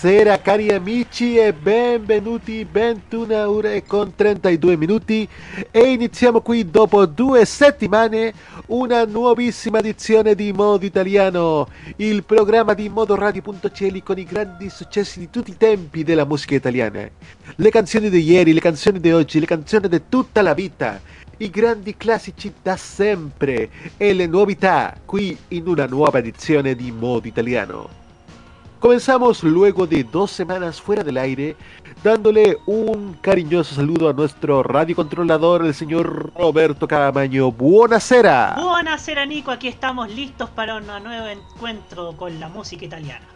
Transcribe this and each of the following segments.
Buonasera cari amici e benvenuti, 21 ore con 32 minuti e iniziamo qui dopo due settimane una nuovissima edizione di Modo Italiano, il programma di modoradio.cl con i grandi successi di tutti i tempi della musica italiana. Le canzoni di ieri, le canzoni di oggi, le canzoni di tutta la vita, i grandi classici da sempre e le novità qui in una nuova edizione di Modo Italiano. Comenzamos luego de dos semanas fuera del aire dándole un cariñoso saludo a nuestro radiocontrolador, el señor Roberto Camaño. Buonasera. Buonasera Nico, aquí estamos listos para un nuevo encuentro con la música italiana.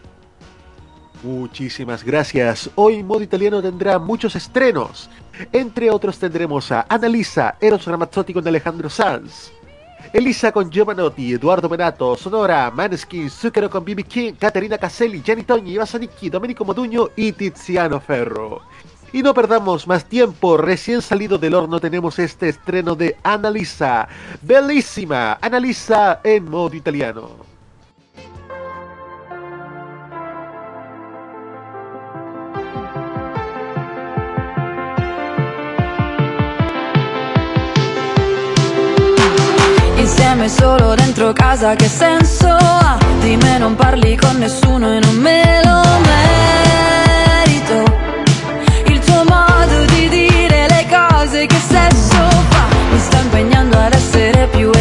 Muchísimas gracias. Hoy Modo Italiano tendrá muchos estrenos. Entre otros tendremos a Annalisa, Eros Ramazzotti con Alejandro Sanz. Elisa con Giovanotti, Eduardo Menato, Sonora, Maneskin, Zucchero con BB King, Caterina Caselli, Gianni Togni, Vasanicchi, Domenico Modugno y Tiziano Ferro. Y no perdamos más tiempo, recién salido del horno tenemos este estreno de Annalisa, bellísima, Annalisa en modo italiano. Insieme solo dentro casa che senso ha? Di me non parli con nessuno e non me lo merito Il tuo modo di dire le cose che sesso fa Mi sta impegnando ad essere più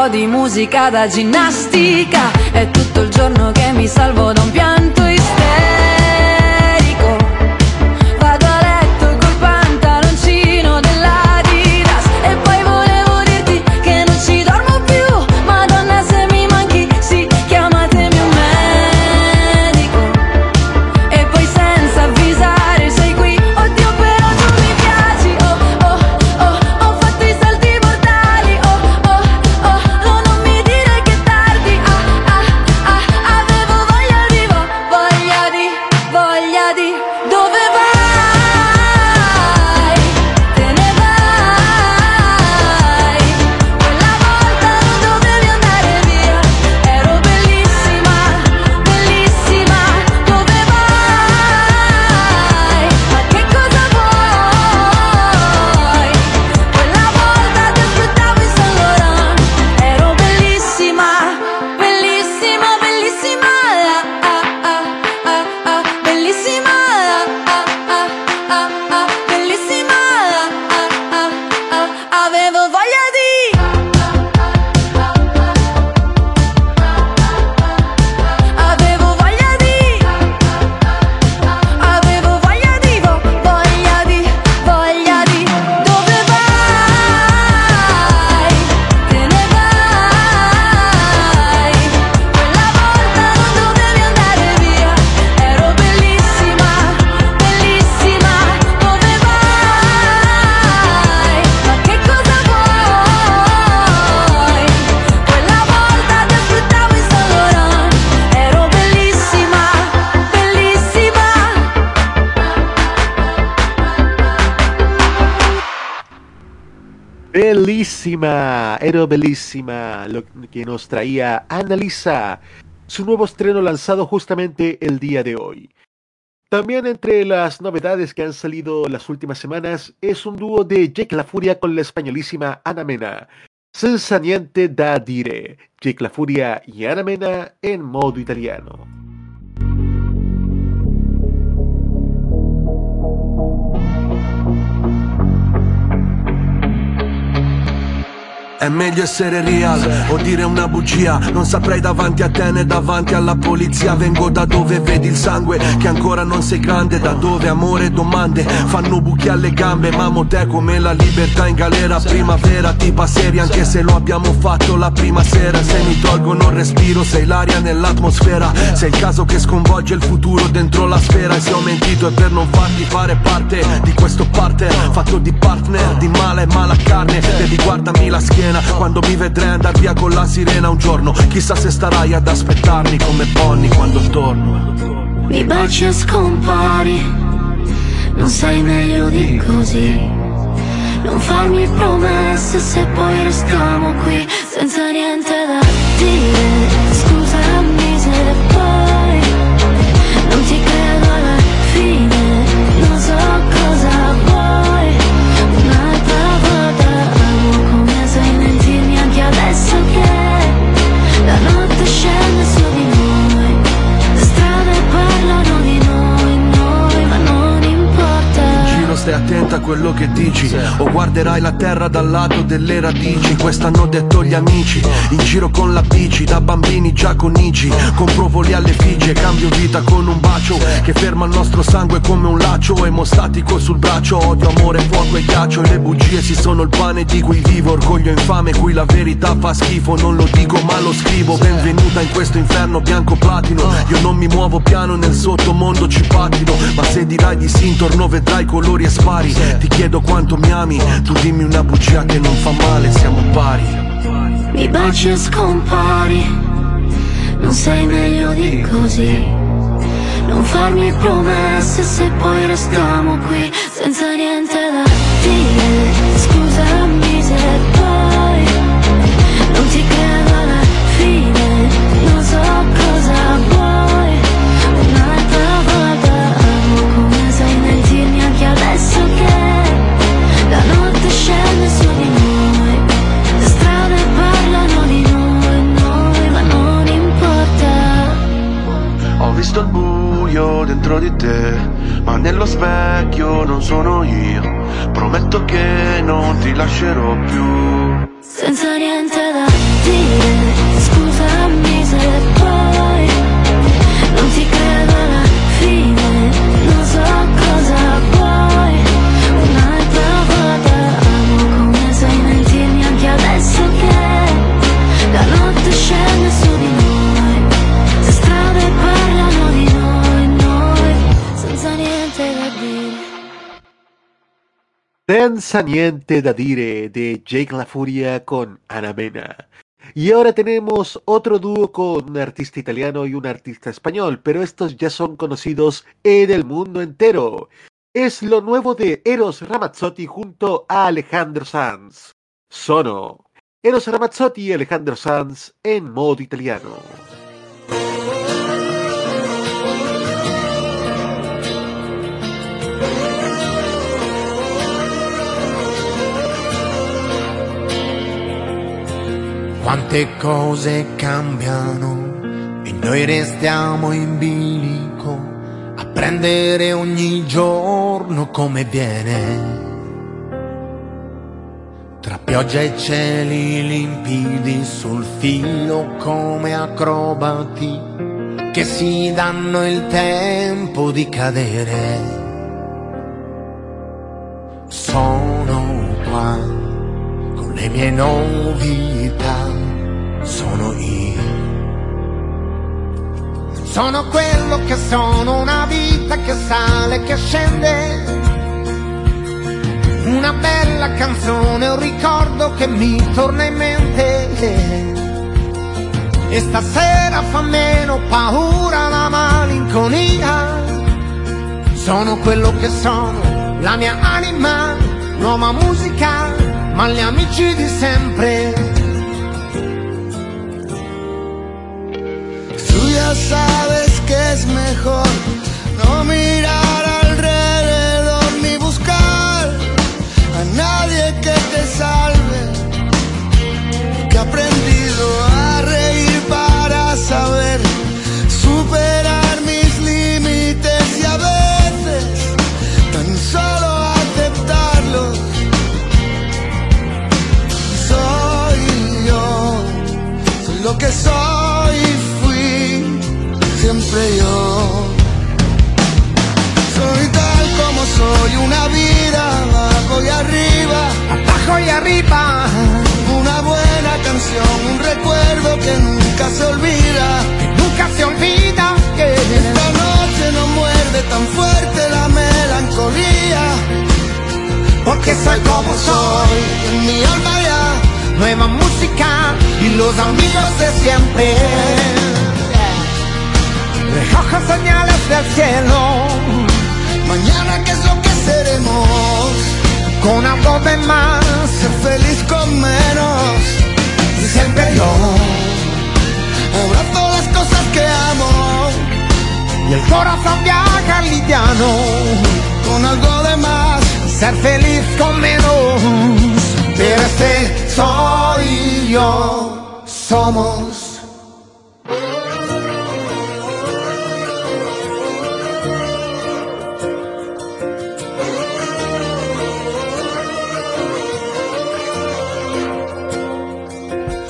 po' di musica da ginnastica bellísima, lo que nos traía Annalisa, su nuevo estreno lanzado justamente el día de hoy. También entre las novedades que han salido las últimas semanas es un dúo de Jake La Furia con la españolísima Ana Mena. Senza niente da dire, Jake La Furia y Ana Mena en modo italiano. È meglio essere real o dire una bugia. Non saprei davanti a te né davanti alla polizia. Vengo da dove vedi il sangue che ancora non sei grande. Da dove amore e domande? Fanno buchi alle gambe Mamo te come la libertà in galera. Primavera tipa seria anche se lo abbiamo fatto la prima sera. Se mi tolgono il respiro sei l'aria nell'atmosfera. Sei il caso che sconvolge il futuro dentro la sfera. E se ho mentito è per non farti fare parte di questo parte Fatto di partner, di male e mala carne. Devi guardami la schiena scena Quando mi vedrai andar via con la sirena un giorno. Chissà se starai ad aspettarmi come Bonnie quando torno. Mi baci e scompari. Non sei meglio di così. Non farmi promesse se poi restiamo qui senza niente da dire stai attenta a quello che dici O guarderai la terra dal lato delle radici. Questo hanno detto gli amici In giro con la bici, da bambini già con Igi Compro voli alle Figi e cambio vita con un bacio Che ferma il nostro sangue come un laccio Emostatico sul braccio, odio, amore, fuoco e ghiaccio le bugie si sono il pane di cui vivo. Orgoglio infame, qui la verità fa schifo Non lo dico ma lo scrivo. Benvenuta in questo inferno bianco platino. Io non mi muovo piano nel sottomondo ci pattino Ma se dirai di sì intorno vedrai colori e spari. Ti chiedo quanto mi ami. Tu dimmi una bugia che non fa male, siamo pari. Mi baci e scompari. Non sei meglio di così. Non farmi promesse se poi restiamo qui Senza niente da dire visto il buio dentro di te, ma nello specchio non sono io. Prometto che non ti lascerò più. Senza niente da dire Senza niente da dire de Jake La Furia con Ana Mena. Y ahora tenemos otro dúo con un artista italiano y un artista español, pero estos ya son conocidos en el mundo entero. Es lo nuevo de Eros Ramazzotti junto a Alejandro Sanz. Sono. Eros Ramazzotti y Alejandro Sanz en modo italiano. Quante cose cambiano e noi restiamo in bilico a prendere ogni giorno come viene. Tra pioggia e cieli limpidi sul filo come acrobati che si danno il tempo di cadere. Sono qua le mie novità, sono io. Sono quello che sono, una vita che sale, che scende. Una bella canzone, un ricordo che mi torna in mente. E stasera fa meno paura la malinconia. Sono quello che sono, la mia anima, nuova musica, ma gli amici di sempre. Tú ya sabes que es mejor no mirar que soy y fui siempre yo. Soy tal como soy, una vida abajo y arriba, Abajo y arriba, una buena canción, un recuerdo que nunca se olvida. nunca se olvida que Esta noche no muerde tan fuerte la melancolía, porque soy como soy. en mi alma ya Nueva música los amigos de siempre. Recojo señales del cielo Mañana qué es lo que seremos, con algo de más. ser feliz con menos. Y siempre yo Abrazo las cosas que amo, y el corazón viaja liviano. con algo de más. Ser feliz con menos. Pero este soy yo. Somos.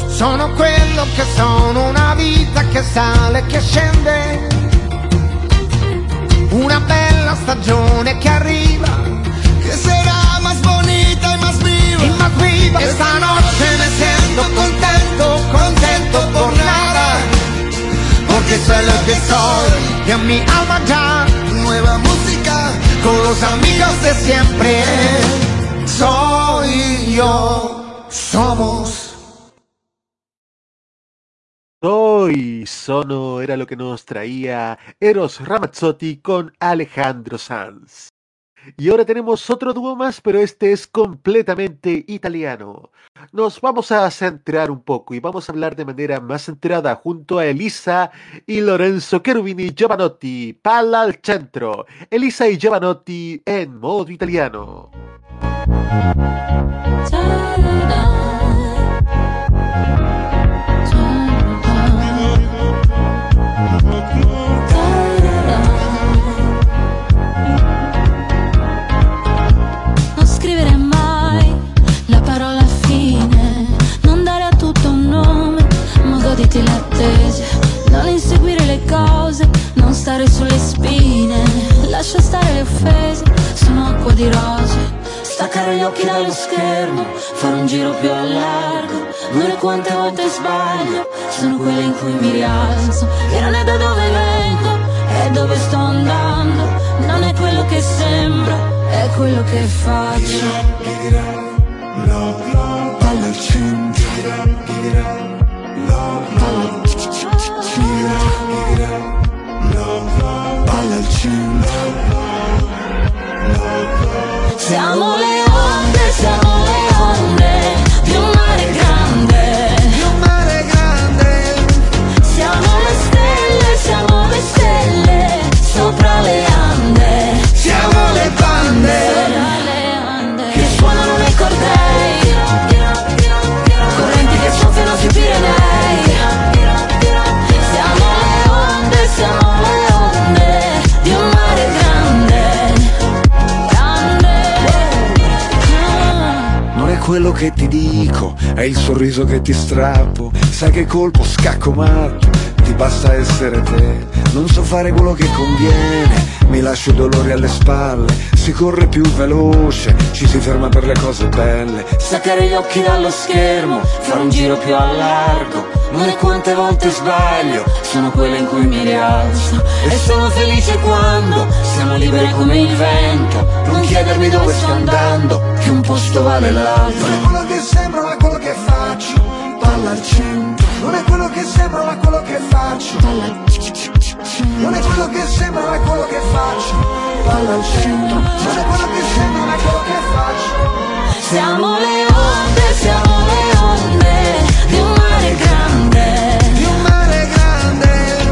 Sono quello che sono, una vita che sale e che scende. Una bella stagione che arriva Que será más bonita y más viva. Esta noche me siento contento, contento por nada. Porque soy lo que soy y en mi alma ya Nueva música, con los amigos de siempre. Soy yo, somos. Soy Sono era lo que nos traía Eros Ramazzotti con Alejandro Sanz. Y ahora tenemos otro dúo más, pero este es completamente italiano. Nos vamos a centrar un poco y vamos a hablar de manera más centrada junto a Elisa y Lorenzo Cherubini Giovanotti. Palla al centro. Elisa y Giovanotti en modo italiano. Lascia stare le offese, sono acqua di rose, staccare gli occhi dallo schermo, fare un giro più a largo, non è quante volte sbaglio, sono quelle in cui mi rialzo, che non è da dove vengo, è dove sto andando, non è quello che sembra, è quello che faccio. palla al centro. Palla al centro. Siamo che ti dico, è il sorriso che ti strappo. Sai che colpo scacco matto, ti basta essere te. Non so fare quello che conviene, mi lascio i dolori alle spalle. Si corre più veloce, ci si ferma per le cose belle. Staccare gli occhi dallo schermo, fare un giro più a largo. Non è quante volte sbaglio, sono quelle in cui mi rialzo. E sono felice quando siamo liberi come il vento. Non chiedermi dove sto andando, che un posto vale l'altro. Quello che sembra ma quello che faccio. Palla al centro. Che sembra ma quello che faccio. Non è quello che sembra ma quello che faccio. Palla al centro. Non è quello che sembra ma quello che faccio. Siamo le onde, siamo le onde Di un mare grande. Di un mare grande.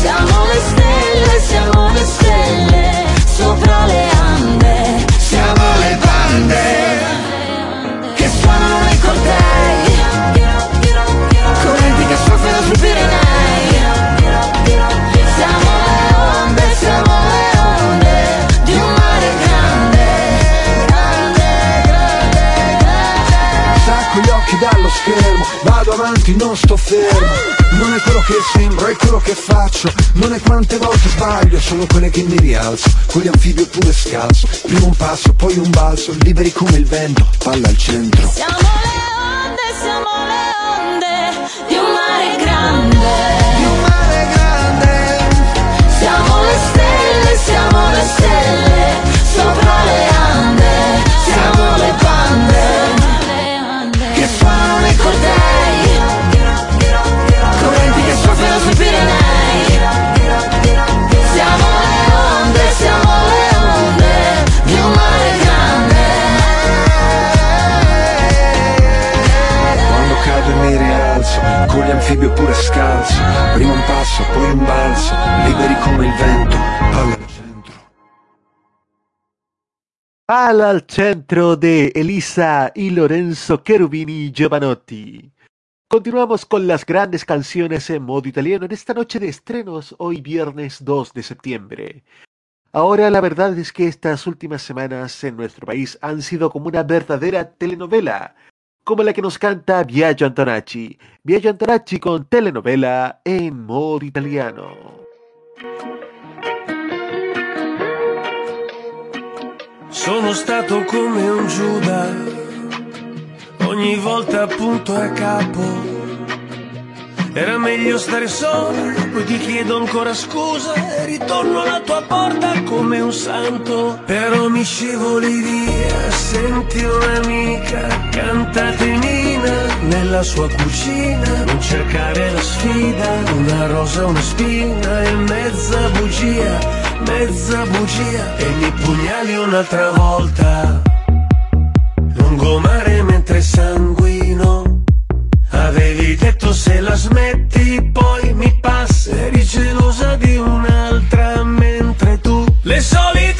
Siamo le stelle, siamo le stelle Sopra le avanti, non sto fermo. Non è quello che sembro, è quello che faccio. Non è quante volte sbaglio, sono quelle che mi rialzo. Con gli anfibi oppure scalzo. Prima un passo, poi un balzo. Liberi come il vento, palla al centro. Siamo le onde, siamo le onde Di un mare grande. Di un mare grande. Siamo le stelle, siamo le stelle Sopra le Oppure scalzo Prima un al al centro de Elisa y Lorenzo Cherubini Giovanotti. Continuamos con las grandes canciones en modo italiano en esta noche de estrenos, hoy viernes 2 de septiembre. Ahora la verdad es que estas últimas semanas en nuestro país han sido como una verdadera telenovela, como la que nos canta Biagio Antonacci. Biagio Antonacci con telenovela en modo italiano. Sono stato come un Giuda, ogni volta appunto a capo. Era meglio stare solo, poi ti chiedo ancora scusa e ritorno alla tua porta come un santo. Però mi scivoli via, senti un'amica, cantatenina nella sua cucina. Non cercare la sfida, una rosa, una spina e mezza bugia, mezza bugia. E mi pugnali un'altra volta, lungomare mentre sanguino. Avevi detto se la smetti poi mi passa Eri gelosa di un'altra mentre tu Le solite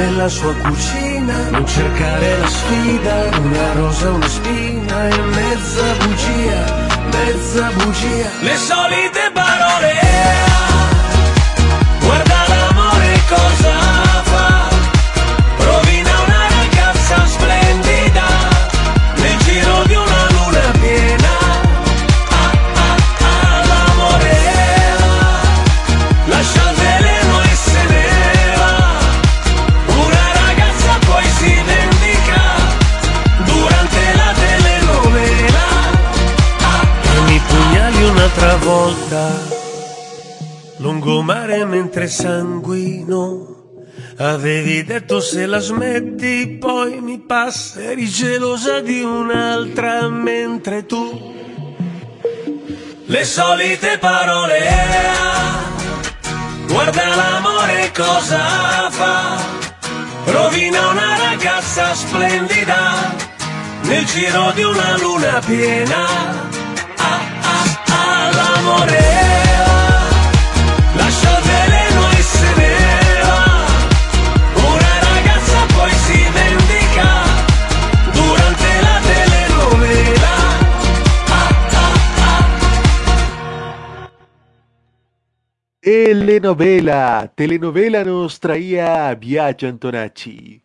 nella sua cucina. Non cercare la sfida, una rosa, una spina e mezza bugia, mezza bugia. Le solite parole. Volta. Lungomare mentre sanguino. Avevi detto se la smetti poi mi passa. Eri gelosa di un'altra mentre tu. Le solite parole. Guarda l'amore cosa fa. Rovina una ragazza splendida nel giro di una luna piena. Telenovela. Telenovela nos traía Viaggio Antonacci.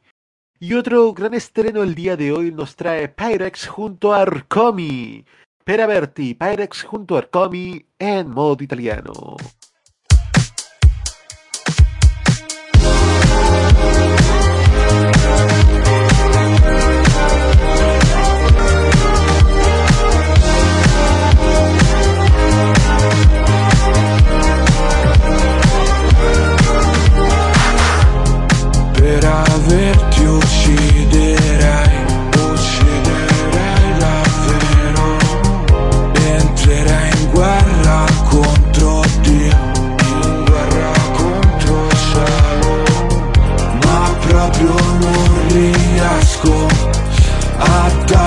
Y otro gran estreno el día de hoy nos trae Pyrex junto a Arcomi. Per averti, Pyrex junto a Arcomi en modo italiano.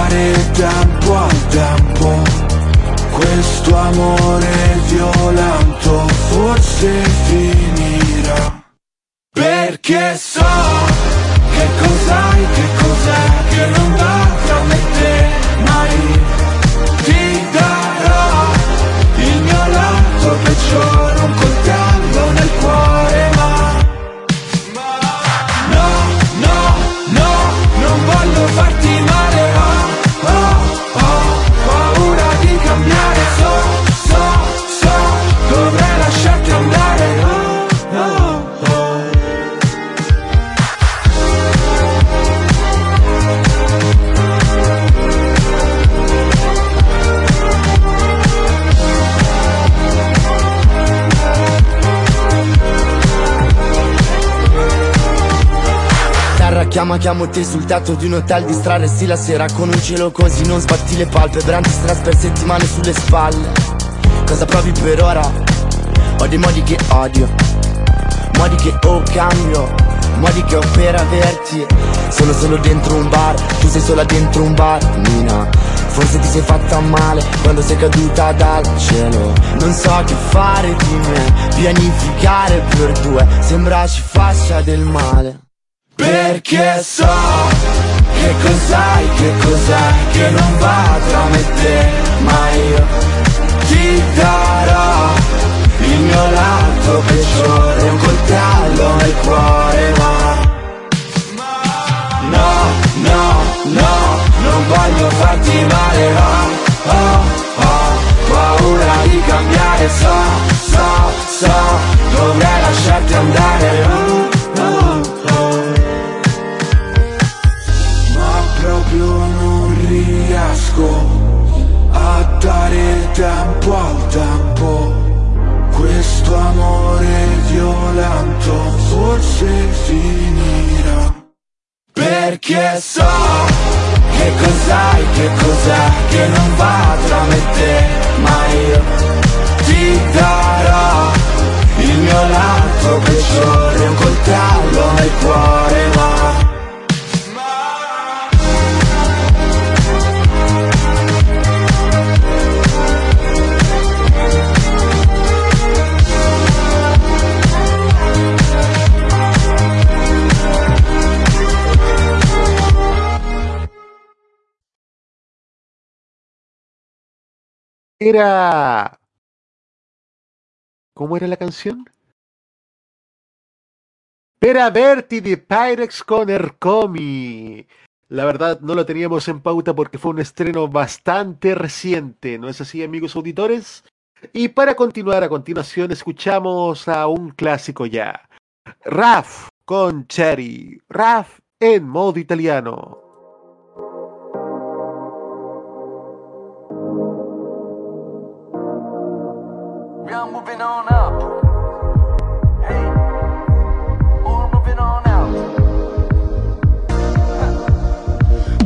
A dare tempo al tempo Questo amore violento forse finirà. Perché so che cos'hai, che cos'è che non va tra me e te mai chiama, chiamo te sul tetto di un hotel Distrarresti la sera con un cielo così Non sbatti le palpebre, antistress per settimane sulle spalle. Cosa provi per ora? Ho dei modi che odio Modi che o cambio Modi che ho per averti. Sono solo dentro un bar Tu sei sola dentro un bar Nina. Forse ti sei fatta male quando sei caduta dal cielo. Non so che fare di me Pianificare per due Sembra ci faccia del male Perché so che cos'hai, che cos'è che non va tra me e te Ma io ti darò il mio lato peggiore Un coltello nel cuore ma No, no, no, non voglio farti male Oh, oh, oh, paura di cambiare So, so, so, dovrei lasciarti andare Oh, forse finirà. Perché so che cos'hai, che cos'è che non va tra me e te, ma io ti darò il mio lato peggiore, un coltello nel cuore, ma Era... ¿Cómo era la canción? Per averti de Pyrex con Ercomi. La verdad no lo teníamos en pauta porque fue un estreno bastante reciente, ¿no es así amigos auditores? Y para continuar a continuación escuchamos a un clásico ya. Raf con Cherry. Raf en modo italiano. We are moving on up. Hey, we're moving on out.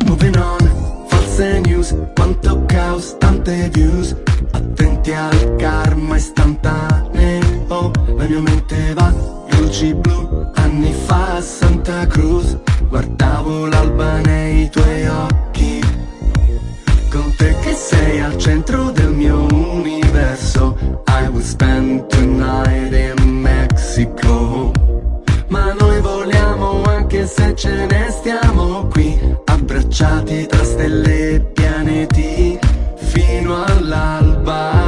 Moving on, false news, quanto caos, tante views Attenti al karma istantaneo La mia mente va, luci blu Anni fa a Santa Cruz Guardavo l'alba nei tuoi occhi Con te che sei al centro del mio universo will spend tonight in Mexico. Ma noi voliamo anche se ce ne stiamo qui Abbracciati tra stelle e pianeti Fino all'alba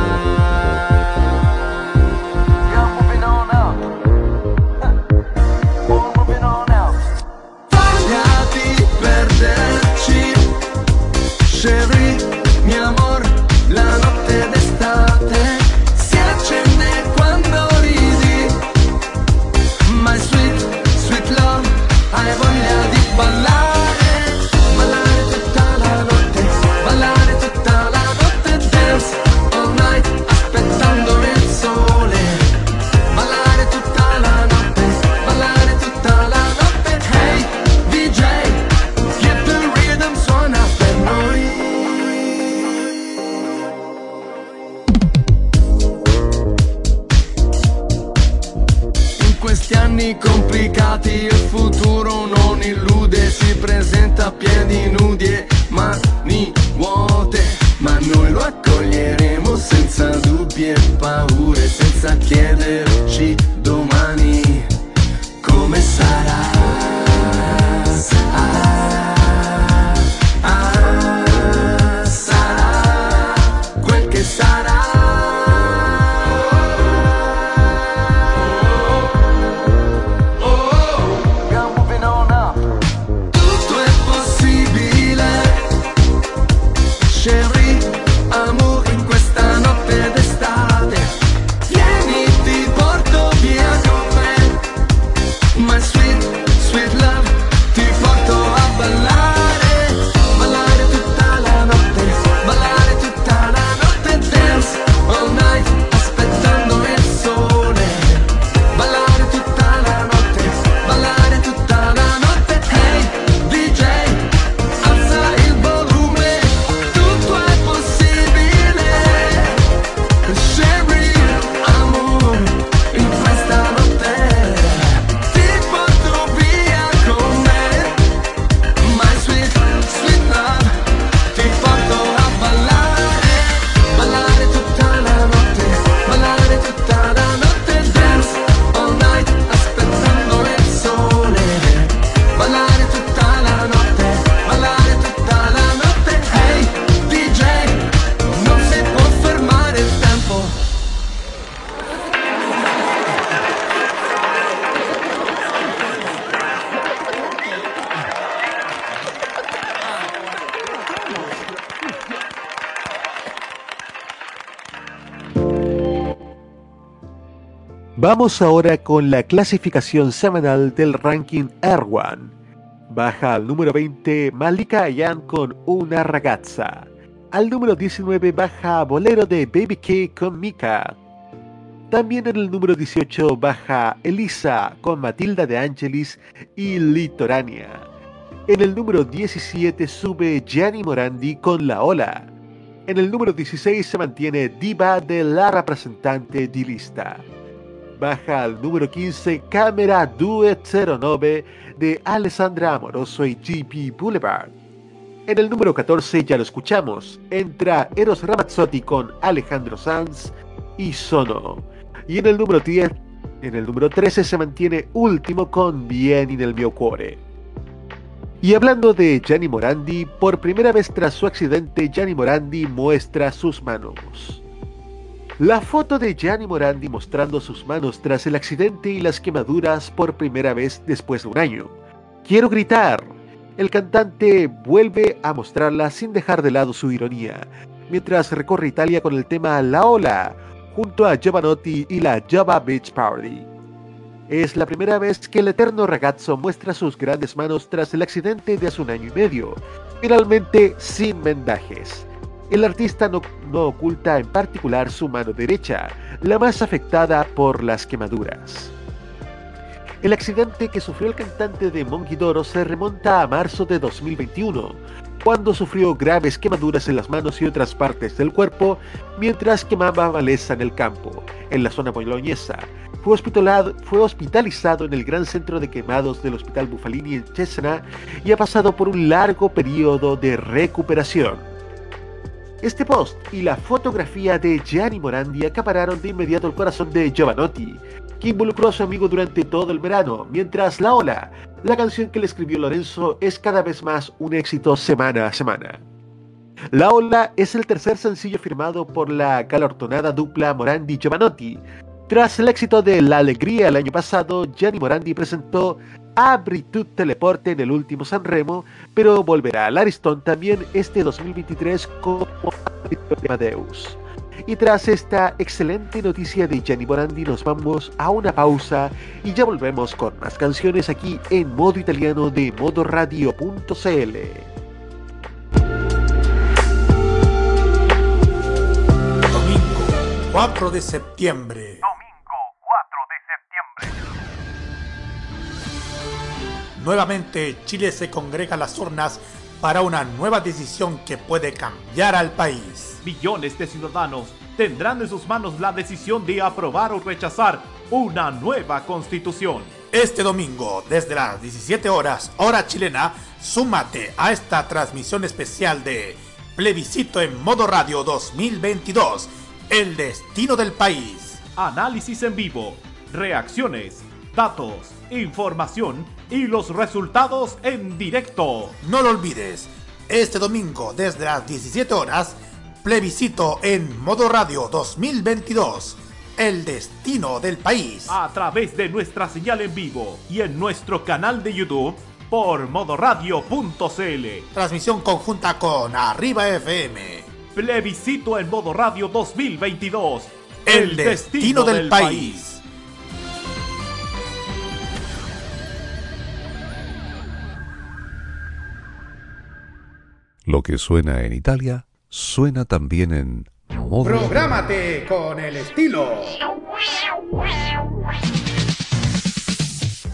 Vamos ahora con la clasificación semanal del ranking Erwan. Baja al número 20 Malika Ayan con Una ragazza. Al número 19 baja Bolero de Baby K con Mika. También en el número 18 baja Elisa con Matilda de Angelis y Litorania. En el número 17 sube Gianni Morandi con La Ola. En el número 16 se mantiene Diva de la representante di lista. Baja al número 15 Cámara Duet 09 de Alessandra Amoroso y GP Boulevard. En el número 14 ya lo escuchamos, entra Eros Ramazzotti con Alejandro Sanz y Sono. Y en el número 10, en el número 13 se mantiene último con Bien in el mio cuore. Y hablando de Gianni Morandi, por primera vez tras su accidente, Gianni Morandi muestra sus manos. La foto de Gianni Morandi mostrando sus manos tras el accidente y las quemaduras por primera vez después de un año. Quiero gritar. El cantante vuelve a mostrarla sin dejar de lado su ironía, mientras recorre Italia con el tema La Ola, junto a Giovanotti y la Java Beach Party. Es la primera vez que el eterno ragazzo muestra sus grandes manos tras el accidente de hace un año y medio, finalmente sin vendajes. El artista no, oculta en particular su mano derecha, la más afectada por las quemaduras. El accidente que sufrió el cantante de Monguidoro se remonta a marzo de 2021, cuando sufrió graves quemaduras en las manos y otras partes del cuerpo mientras quemaba maleza en el campo, en la zona boloñesa. Fue hospitalizado en el gran centro de quemados del Hospital Bufalini en Cesena y ha pasado por un largo periodo de recuperación. Este post y la fotografía de Gianni Morandi acapararon de inmediato el corazón de Giovanotti, que involucró a su amigo durante todo el verano, mientras La Ola, la canción que le escribió Lorenzo, es cada vez más un éxito semana a semana. La Ola es el tercer sencillo firmado por la galardonada dupla Morandi-Giovanotti. Tras el éxito de La Alegría el año pasado, Gianni Morandi presentó Abri tu teleporte en el último San Remo, pero volverá al Ariston también este 2023 como Amadeus. Y tras esta excelente noticia de Gianni Morandi nos vamos a una pausa y ya volvemos con más canciones aquí en modo italiano de modoradio.cl. 4 de septiembre. Nuevamente Chile se congrega a las urnas para una nueva decisión que puede cambiar al país. Millones de ciudadanos tendrán en sus manos la decisión de aprobar o rechazar una nueva constitución. este domingo desde las 17 horas hora chilena, súmate a esta transmisión especial de Plebiscito en Modo Radio 2022, el destino del país. Análisis en vivo, reacciones, datos, información y los resultados en directo. No lo olvides, este domingo desde las 17 horas, Plebiscito en Modo Radio 2022 el destino del país. A través de nuestra señal en vivo y en nuestro canal de YouTube por modoradio.cl. Transmisión conjunta con Arriba FM. Plebiscito en Modo Radio 2022. El, el destino, destino, del, del país. país. Lo que suena en Italia, suena también en Modo Prográmate con el estilo.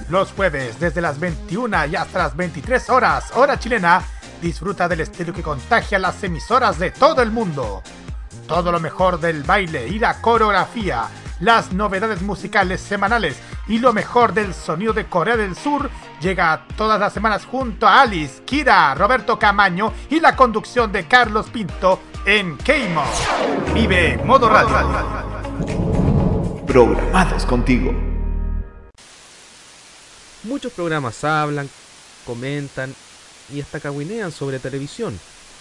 Los jueves desde las 21 y hasta las 23 horas, hora chilena, disfruta del estilo que contagia las emisoras de todo el mundo. Todo lo mejor del baile y la coreografía, las novedades musicales semanales y lo mejor del sonido de Corea del Sur llega todas las semanas junto a Alice, Kira, Roberto Camaño y la conducción de Carlos Pinto en Keimo. Vive Modo Radio. Programados contigo. Muchos programas hablan, comentan y hasta caguinean sobre televisión,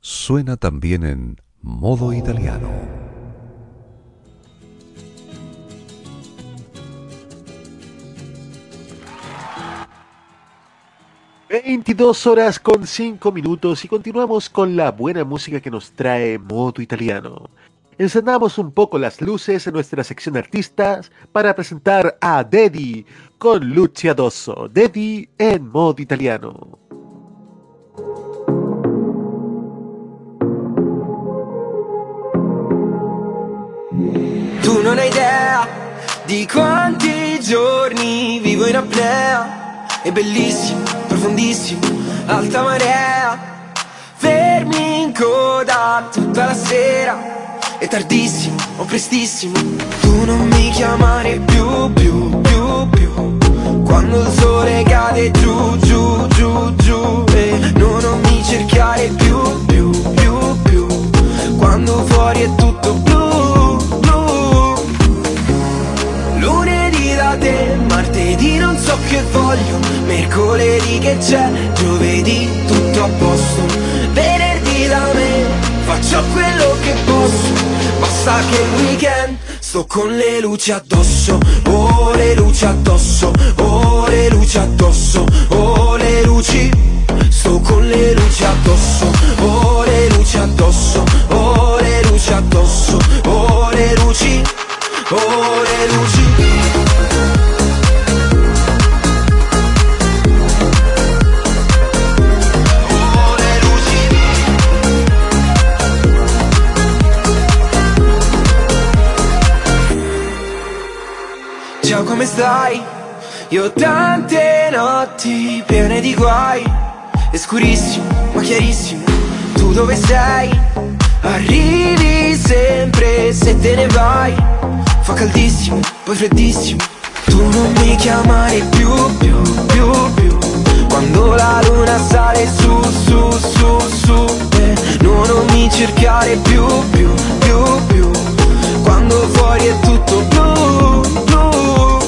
suena también en modo italiano. 22 horas con 5 minutos y continuamos con la buena música que nos trae Modo Italiano. Encendamos un poco las luces en nuestra sección artistas para presentar a Dedi con Lucia Dosso. Dedi en Modo Italiano. Tu non hai idea di quanti giorni vivo in apnea è bellissimo, profondissimo, alta marea. Fermi in coda tutta la sera. È tardissimo o prestissimo. Tu non mi chiamare più, più, più, più. Quando il sole cade giù, giù, giù, giù. E non mi cercare più, più, più, più. Quando fuori è tutto blu Lunedì da te, martedì non so che voglio Mercoledì che c'è, giovedì tutto a posto Venerdì da me, faccio quello che posso Basta che il weekend sto con le luci addosso Oh le luci addosso, oh le luci addosso Oh le luci, sto con le luci addosso Oh le luci addosso, oh le luci addosso Oh le luci, oh le luci. Ciao come stai? Io tante notti piene di guai. È scurissimo ma chiarissimo. Tu dove sei? Arrivi sempre se te ne vai Fa caldissimo, poi freddissimo. Tu non mi chiamare più, più, più, più. Quando la luna sale su, su, su, su eh, no, Non mi cercare più, più, più, più. Quando fuori è tutto blu, blu.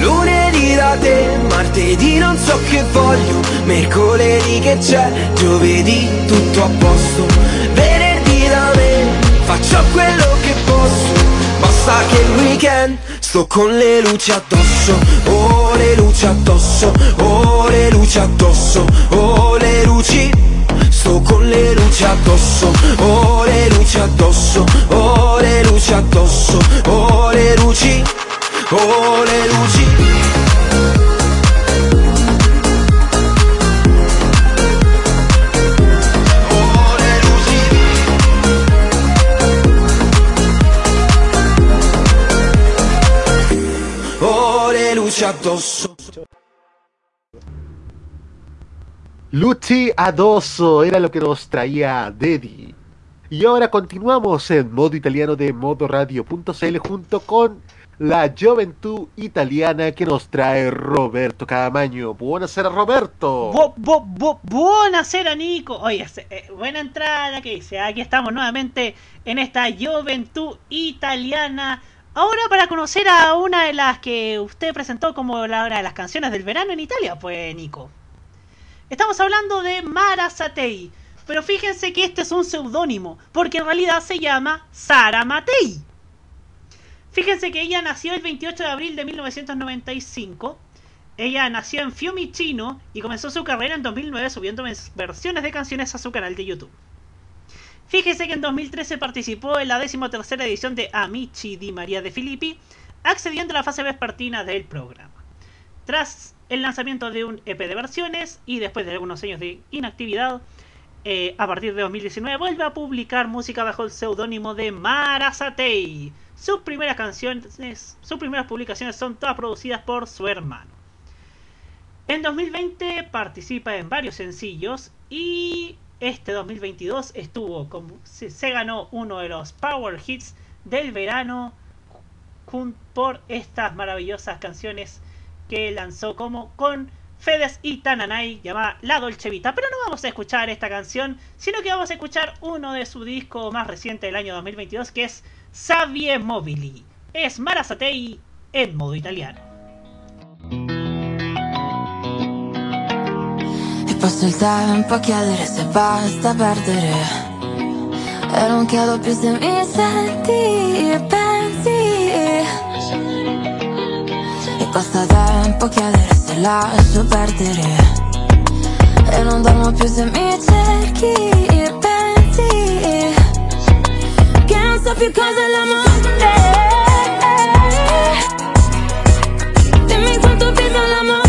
Lunedì da te, martedì non so che voglio. Mercoledì che a posto. Venerdì da me Faccio quello Basta che il weekend Sto con le luci addosso. Oh le luci addosso Oh le luci addosso Oh le luci. Sto con le luci addosso Oh le luci addosso Oh le luci addosso Oh le luci. Oh le luci addosso Luchi Adosso era lo que nos traía Dedi. Y ahora continuamos en modo italiano de modoradio.cl junto con la Juventud Italiana que nos trae Roberto Camaño. Buonasera Roberto. Bu bu bu buonasera Nico. Oye, eh, buena entrada que dice. Aquí estamos nuevamente en esta juventud italiana. Ahora para conocer a una de las que usted presentó como la, una de las canciones del verano en Italia, pues Nico. Estamos hablando de Mara Satei. Pero fíjense que este es un seudónimo, porque en realidad se llama Sara Matei. Fíjense que ella nació el 28 de abril de 1995. Ella nació en Fiumicino y comenzó su carrera en 2009 subiendo versiones de canciones a su canal de YouTube. Fíjese que en 2013 participó en la decimotercera edición de Amici di María de Filippi, accediendo a la fase vespertina del programa. Tras el lanzamiento de un EP de versiones y después de algunos años de inactividad, eh, a partir de 2019 vuelve a publicar música bajo el seudónimo de Mara Satei. Sus primeras canciones, sus primeras publicaciones son todas producidas por su hermano. En 2020 participa en varios sencillos y este 2022 estuvo se, ganó uno de los power hits del verano por estas maravillosas canciones que lanzó como con Fedes y Tananay llamada La Dolce Vita. Pero no vamos a escuchar esta canción, sino que vamos a escuchar uno de su disco más reciente del año 2022 que es Savie Mobili. Es Mara Satei en modo italiano. Passo il tempo a chiedere se basta perdere. E non chiedo più se mi senti e pensi. E costa tempo chiedere se lascio perdere. E non dormo più se mi cerchi e pensi. Che non so più cosa è l'amore Dimmi quanto pesa l'amore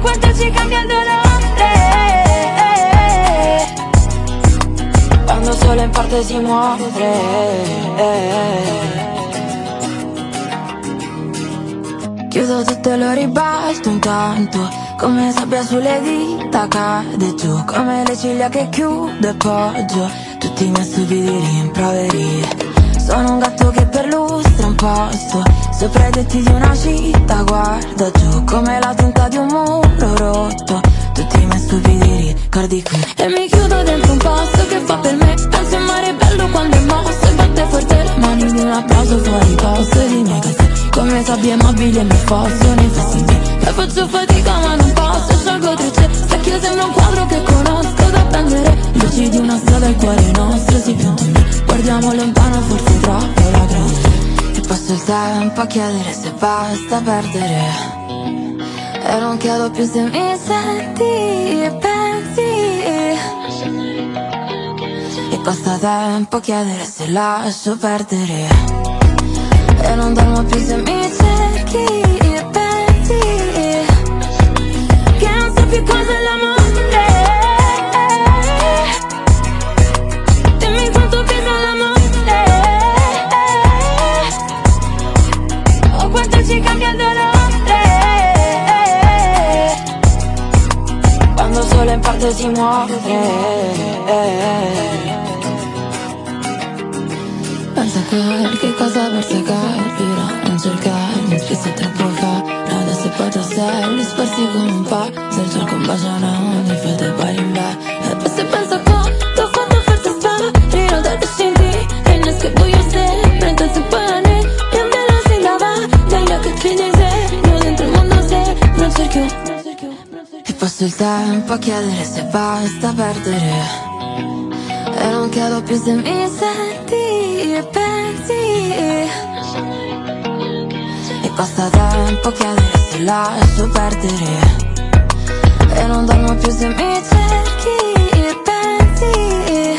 Quanto ci cambia il dolore Quando solo in parte si muore Chiudo tutto e lo ribalto intanto Come sabbia sulle dita cade giù Come le ciglia che chiudo e poggio Tutti i miei stupidi rimproveri Sono un gatto che per lustra un posto Sopra i tetti di una città Guarda giù come la tinta di un muro rotto. Tutti i miei stupidi ricordi qui. E mi chiudo dentro un posto che fa per me Penso in mare bello quando è mosso. E batte forte le mani di un applauso fuori posto. Di miei casi come sabbie mobili e mi fosso nei fastidi E faccio fatica ma non posso. Sciolgo tracce Specchio sembra un quadro che conosco. Da prendere Luci di una strada il cuore nostro si piange Guardiamo lontano forse troppo la croce E passo il tempo a chiedere se basta perdere. E non chiedo più se mi senti e pensi. E costa tempo chiedere se lascio perdere. E non dormo più se mi cerchi e pensi. Che non so più cosa è parte si muore Pensa qualche cosa per capirà Non cercarmi spesso troppo fa Adesso poi tasselli sparsi come un pa Se il cielo combacia non mi fate poi in bè Passo il tempo a chiedere se basta perdere. E non chiedo più se mi senti e pensi. Mi passa tempo a chiedere se lascio perdere. E non dormo più se mi cerchi e pensi.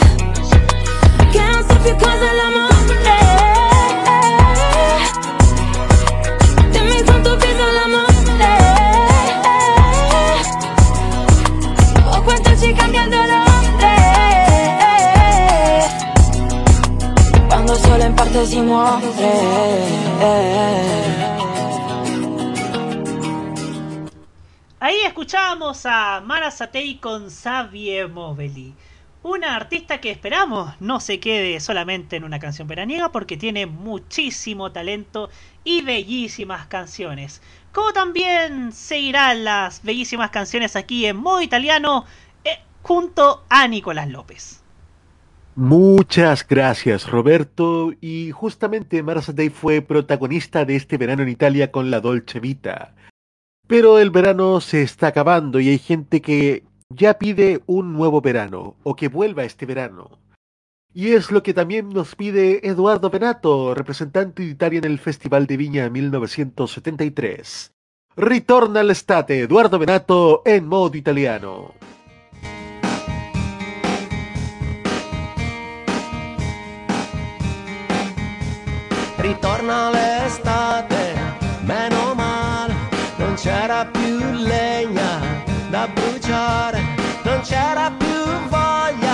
Che non so più cosa è l'amore Ahí escuchamos a Mara Satei con Xavier Moveli. Una artista que esperamos no se quede solamente en una canción veraniega porque tiene muchísimo talento y bellísimas canciones. Como también seguirán las bellísimas canciones aquí en modo italiano eh, junto a Nicolás López. Muchas gracias Roberto y justamente Mara Satei fue protagonista de este verano en Italia con la Dolce Vita. Pero el verano se está acabando y hay gente que ya pide un nuevo verano o que vuelva este verano. Y es lo que también nos pide Eduardo Benato, representante de Italia en el Festival de Viña 1973. Ritorna all'estate, Eduardo Benato en modo italiano. Ritorna l'estate, meno male, non c'era più legna da bruciare, non c'era più voglia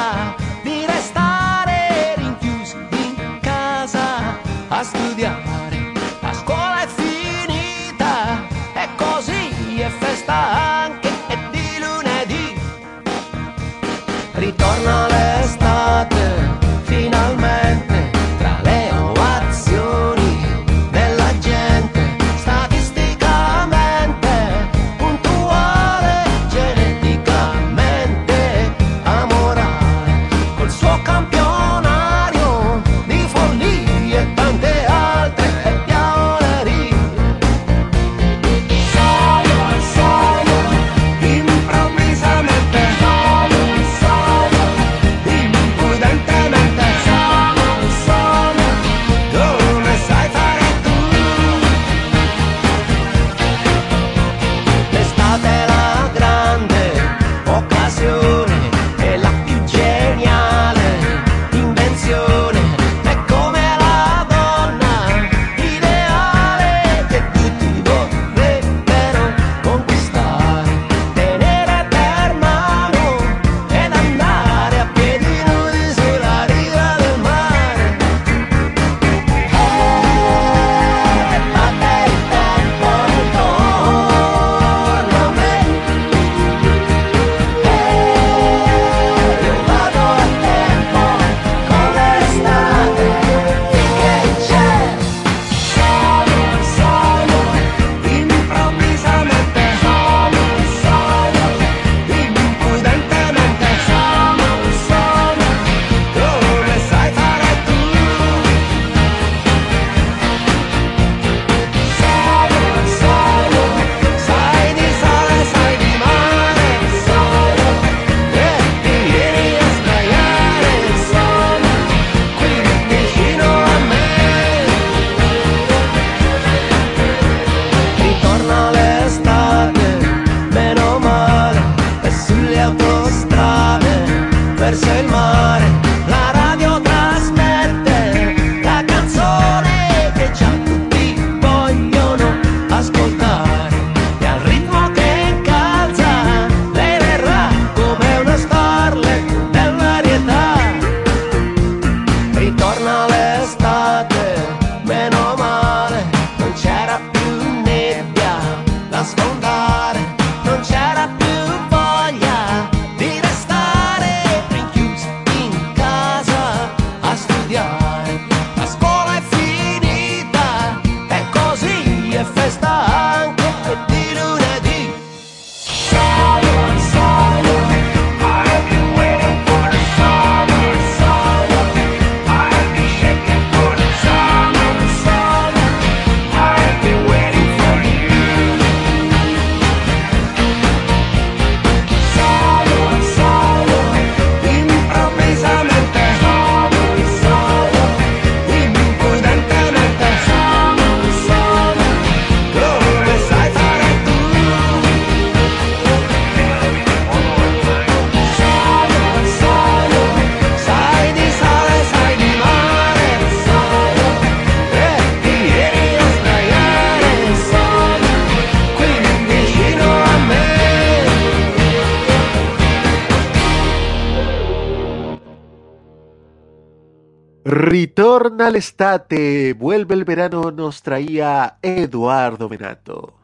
Ritorna l'estate, vuelve el verano, nos traía Eduardo Benato.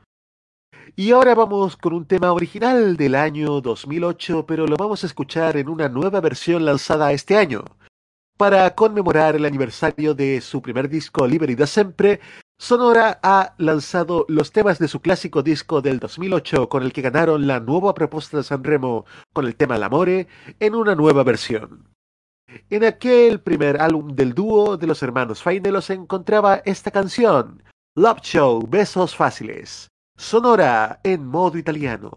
Y ahora vamos con un tema original del año 2008, pero lo vamos a escuchar en una nueva versión lanzada este año. Para conmemorar el aniversario de su primer disco Liberi da Sempre, Sonora ha lanzado los temas de su clásico disco del 2008 con el que ganaron la nueva propuesta de Sanremo con el tema L'Amore en una nueva versión. En aquel primer álbum del dúo de los hermanos Fainelo se encontraba esta canción, Love Show, Besos Fáciles, Sonora en modo italiano.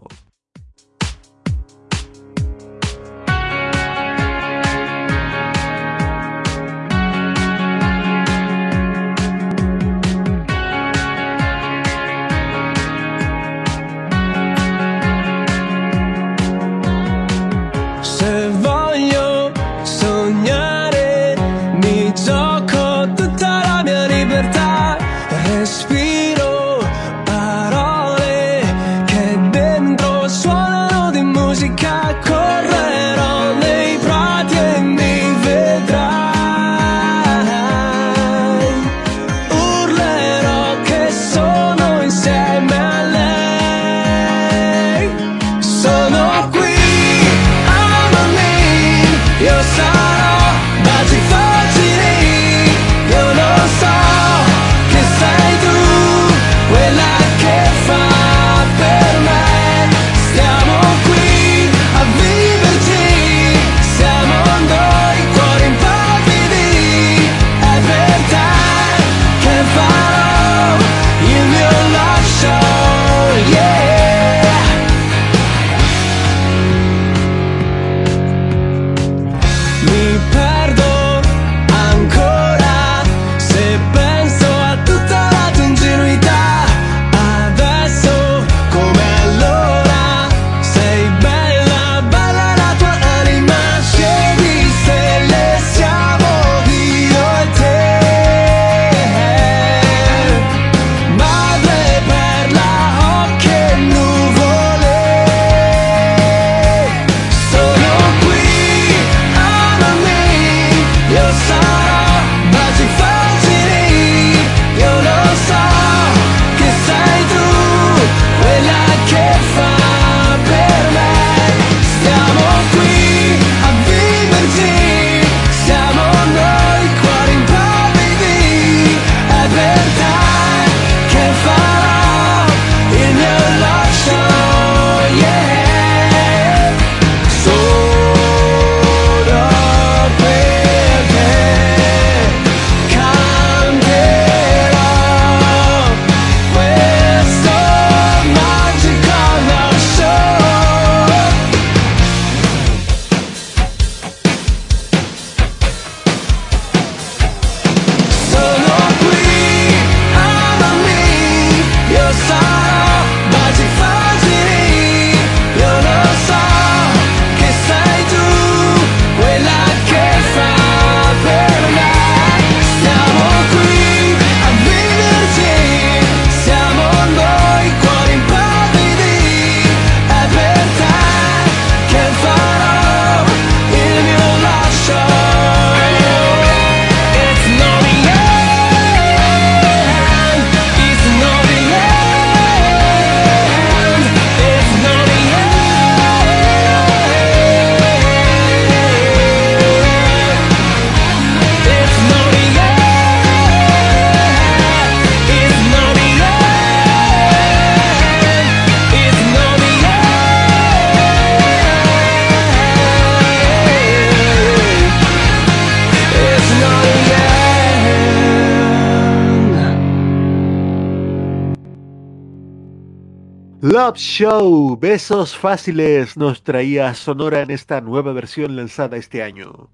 Show, besos fáciles nos traía Sonora en esta nueva versión lanzada este año.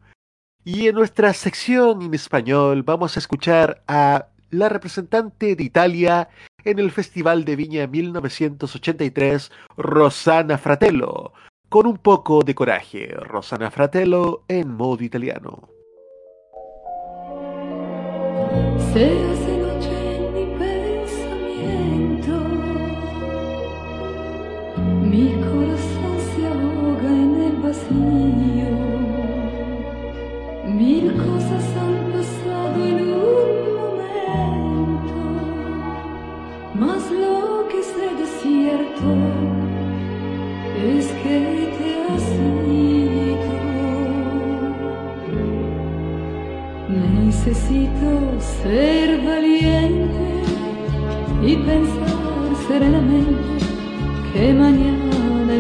Y en nuestra sección en español vamos a escuchar a la representante de Italia en el Festival de Viña 1983, Rosana Fratello, con un poco de coraje. Rosana Fratello en modo italiano. Se hace Mi corazón se ahoga en el vacío, mil cosas han pasado en un momento, mas lo que sé de cierto es que te has ido. Necesito ser valiente y pensar serenamente que mañana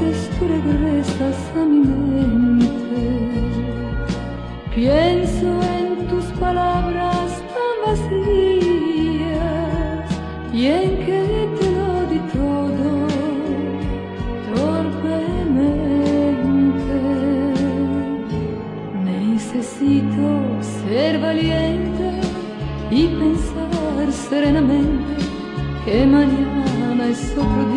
veces tú regresas a mi mente. Pienso en tus palabras tan vacías y en que te lo di todo torpemente. Necesito ser valiente y pensar serenamente que mañana es otro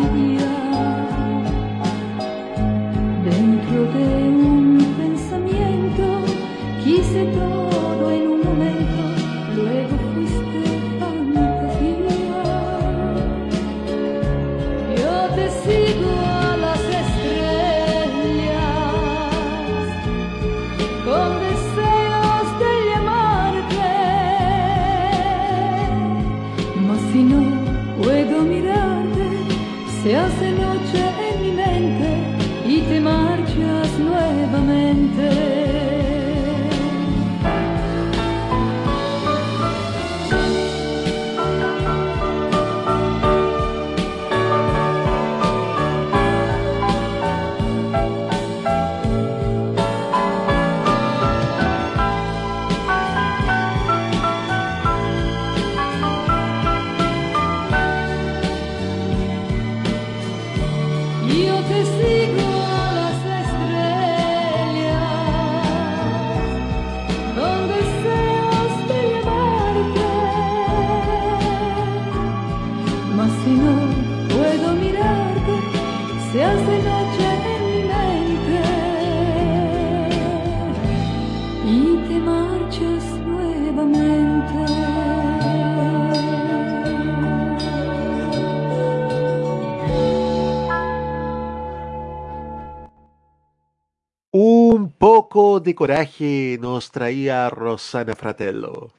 de coraje nos traía Rosana Fratello.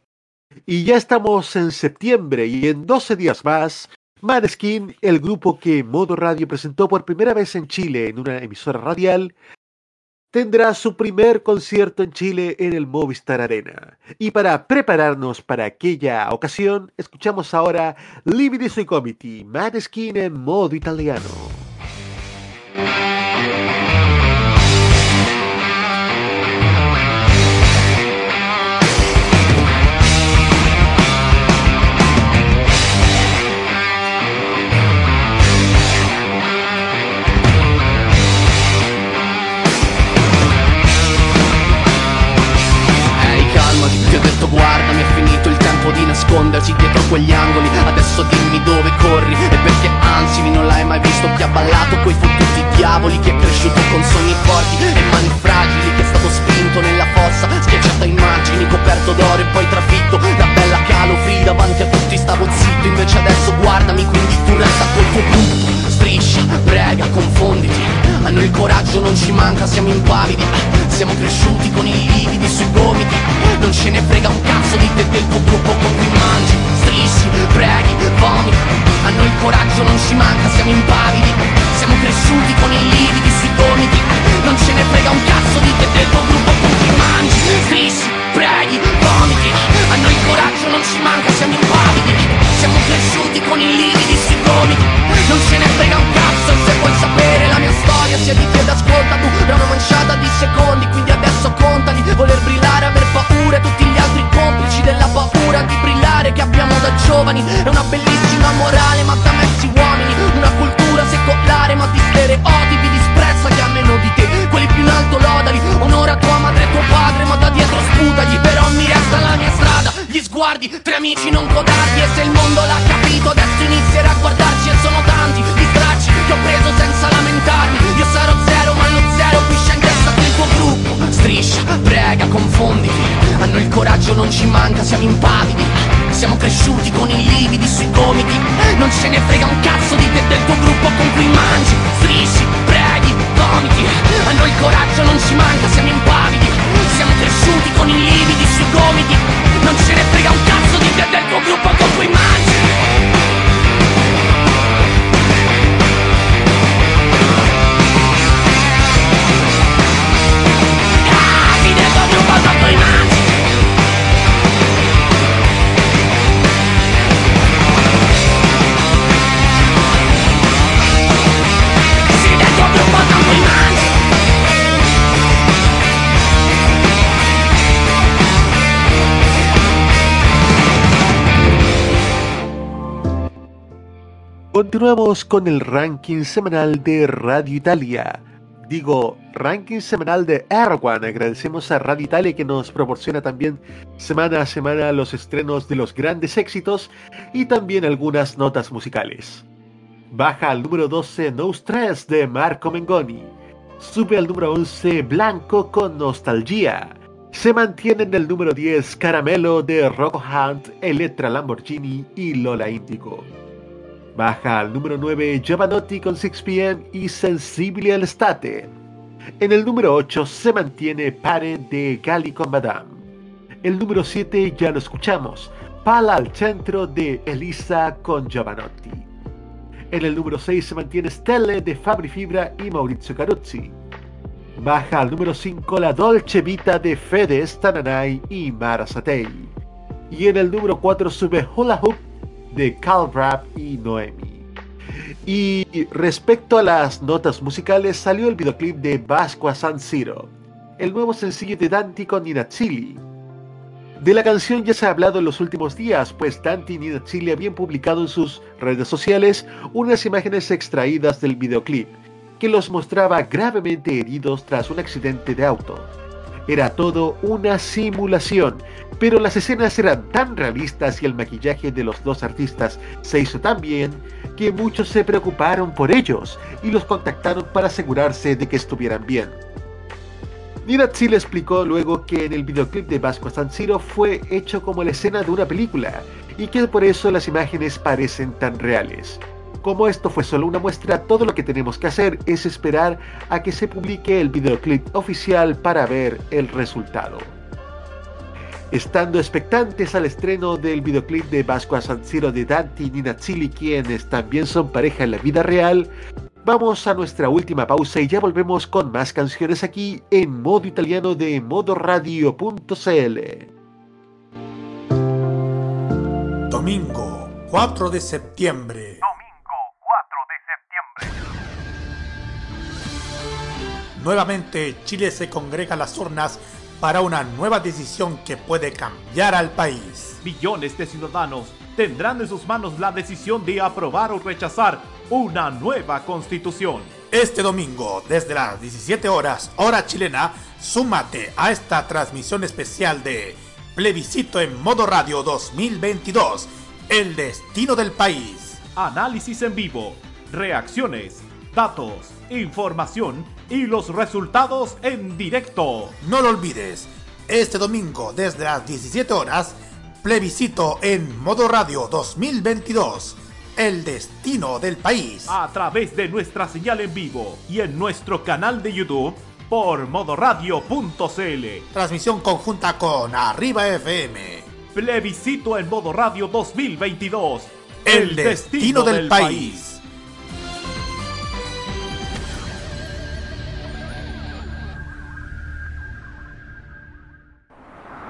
Y ya estamos en septiembre y en 12 días más, Maneskin, el grupo que Modo Radio presentó por primera vez en Chile en una emisora radial, tendrá su primer concierto en Chile en el Movistar Arena. Y para prepararnos para aquella ocasión, escuchamos ahora Lividi Sui Comiti, Maneskin en modo italiano. Ti ho detto guarda mi è finito il tempo di nascondersi dietro quegli angoli. Adesso dimmi dove corri e perché ansimi non l'hai mai visto Chi ha ballato coi fottuti diavoli Chi è cresciuto con sogni forti e mani fragili Che è stato spinto nella fossa, schiacciato a immagini Coperto d'oro e poi trafitto. Da bella calofri Davanti a tutti stavo zitto invece adesso guardami Quindi tu resta col tuo gruppo Strisci, prega, confonditi. A noi il coraggio non ci manca, siamo impavidi Siamo cresciuti con i lividi sui gomiti. Non ce ne frega un cazzo di te del tuo gruppo con mangi Strisci, preghi, vomiti. A noi il coraggio non ci manca, siamo impavidi. Siamo cresciuti con i lividi sui gomiti. Non ce ne frega un cazzo di te del tuo gruppo cui mangi Strisci, preghi, vomiti. A noi il coraggio non ci manca, siamo impavidi. Siamo cresciuti con i lividi sui gomiti. Non ce ne frega un cazzo se vuoi sapere la mia storia Siediti ed ascolta tu, da una manciata di secondi Quindi adesso contali, voler brillare, aver paura Tutti gli della paura di brillare che abbiamo da giovani. È una bellissima morale ma da messi uomini. Una cultura secolare ma di stereotipi Disprezza chi ha meno di te, quelli più in alto lodali Onora tua madre e tuo padre ma da dietro sputagli. Però mi resta la mia strada, gli sguardi Tre amici non codardi e se il mondo l'ha capito adesso inizierà a guardarci if they don't Continuamos con el ranking semanal de Radio Italia. Digo, ranking semanal de Erwan. Agradecemos a Radio Italia que nos proporciona también semana a semana los estrenos de los grandes éxitos y también algunas notas musicales. Baja al número 12 No Stress de Marco Mengoni. Sube al número 11 Blanco con Nostalgia. Se mantiene en el número 10 Caramelo de Rocco Hunt, Electra Lamborghini y Lola Índigo. Baja al número 9 Giovanotti con 6pm y Sensibile al Estate. En el número 8 se mantiene Pare de Gali con Madame. El número 7 ya lo escuchamos, Pala al centro de Elisa con Giovanotti. En el número 6 se mantiene Stelle de Fabri Fibra y Maurizio Caruzzi. Baja al número 5 La Dolce Vita de Fede Stananai y Mara Satei. Y en el número 4 sube Hula Hoop de Cal Rap y Noemi. Y respecto a las notas musicales, salió el videoclip de Vasco San Siro, el nuevo sencillo de Dante con Nina Chili. De la canción ya se ha hablado en los últimos días, pues Dante y Nina Chili habían publicado en sus redes sociales unas imágenes extraídas del videoclip, que los mostraba gravemente heridos tras un accidente de auto. Era todo una simulación, pero las escenas eran tan realistas y el maquillaje de los dos artistas se hizo tan bien que muchos se preocuparon por ellos y los contactaron para asegurarse de que estuvieran bien. Nina le explicó luego que en el videoclip de Vasco San Siro fue hecho como la escena de una película y que por eso las imágenes parecen tan reales. Como esto fue solo una muestra, todo lo que tenemos que hacer es esperar a que se publique el videoclip oficial para ver el resultado. Estando expectantes al estreno del videoclip de Vasco a San Siro de Dante y Nina Chili, quienes también son pareja en la vida real, vamos a nuestra última pausa y ya volvemos con más canciones aquí en modo italiano de modoradio.cl. Domingo 4 de septiembre. Nuevamente Chile se congrega a las urnas para una nueva decisión que puede cambiar al país. Millones de ciudadanos tendrán en sus manos la decisión de aprobar o rechazar una nueva constitución. Este domingo, desde las 17 horas, hora chilena, súmate a esta transmisión especial de Plebiscito en Modo Radio 2022, el destino del país. Análisis en vivo, reacciones, datos, información y los resultados en directo. No lo olvides, este domingo desde las 17 horas, plebiscito en Modo Radio 2022, el destino del país. A través de nuestra señal en vivo y en nuestro canal de YouTube por modoradio.cl. Transmisión conjunta con Arriba FM. Plebiscito en Modo Radio 2022, El, destino, del, país.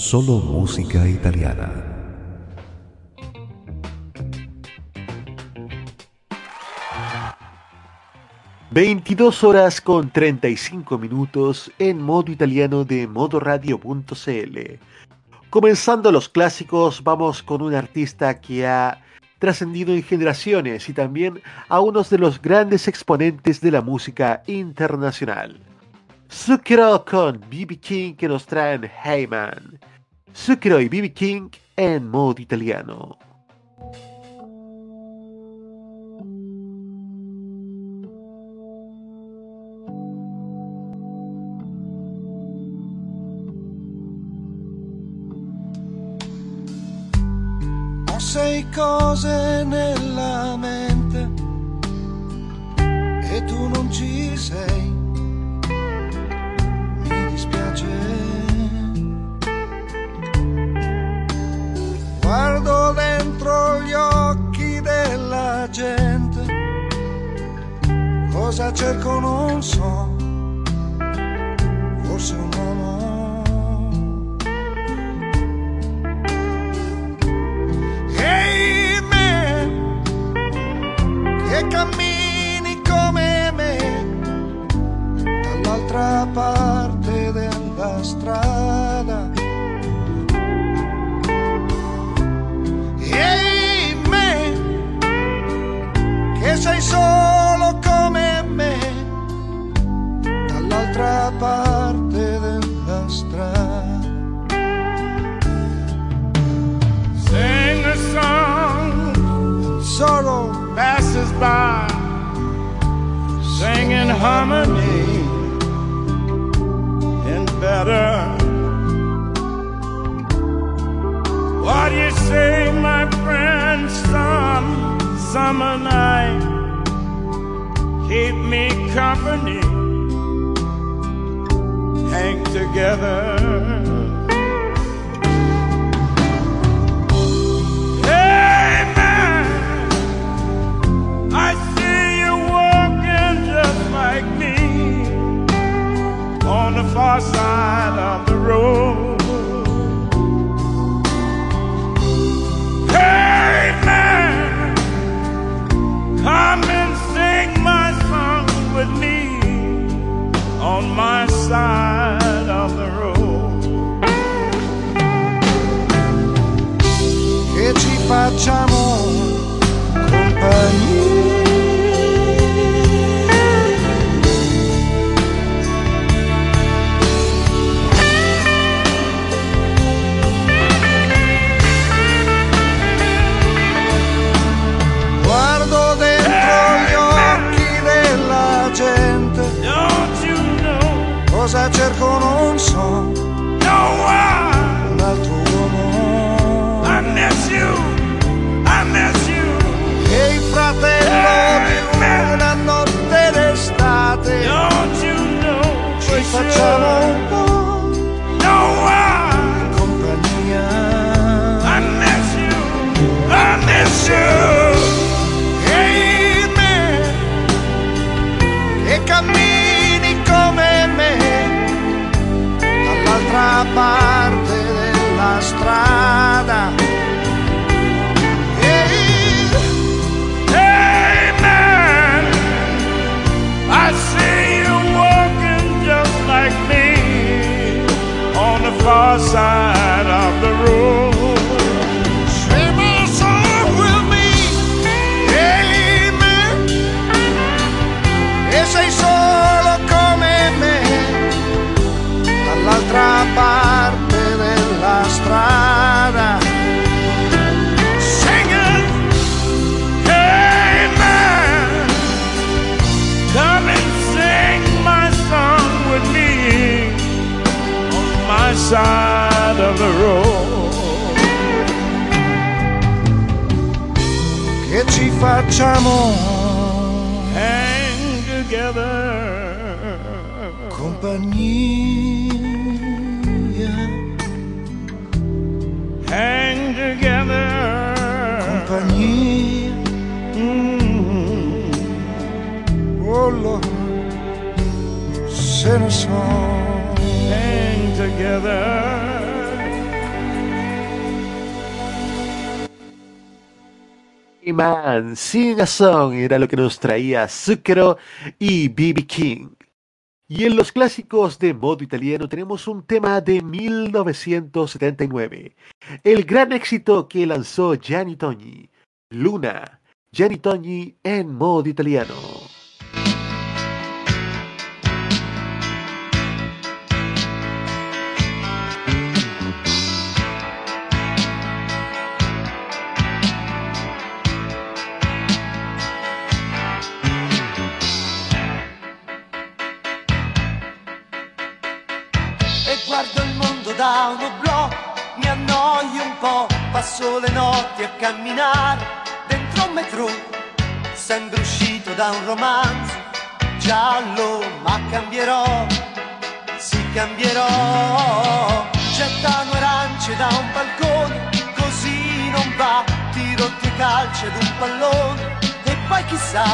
Solo música italiana. ...22 horas con 35 minutos... ...en modo italiano de modoradio.cl... Comenzando los clásicos... ...vamos con un artista que ha... ...trascendido en generaciones... ...y también a uno de los grandes exponentes... ...de la música internacional... Zucchero con BB King que nos traen Heyman. Zucchero y BB King en modo italiano. Ho sei cose nella mente e tu non ci sei. Guardo dentro gli occhi della gente. Cosa cerco non so. Forse un uomo. Ehi me, che cammini come me, dall'altra parte della strada. Solo come me, dall'altra parte della strada. Sing a song, solo passes by, sing in harmony and better. What do you say, my friend? Some summer night, keep me company, hang together. Sing Song era lo que nos traía Zucchero y BB King. Y en los clásicos de modo italiano tenemos un tema de 1979, el gran éxito que lanzó Gianni Togni, Luna, Gianni Togni en modo italiano. Passo le notti a camminare dentro un metro, sembra uscito da un romanzo giallo, ma cambierò, sì cambierò, gettano arance da un balcone, così non va, tirotti e calci ad un pallone, e poi chissà,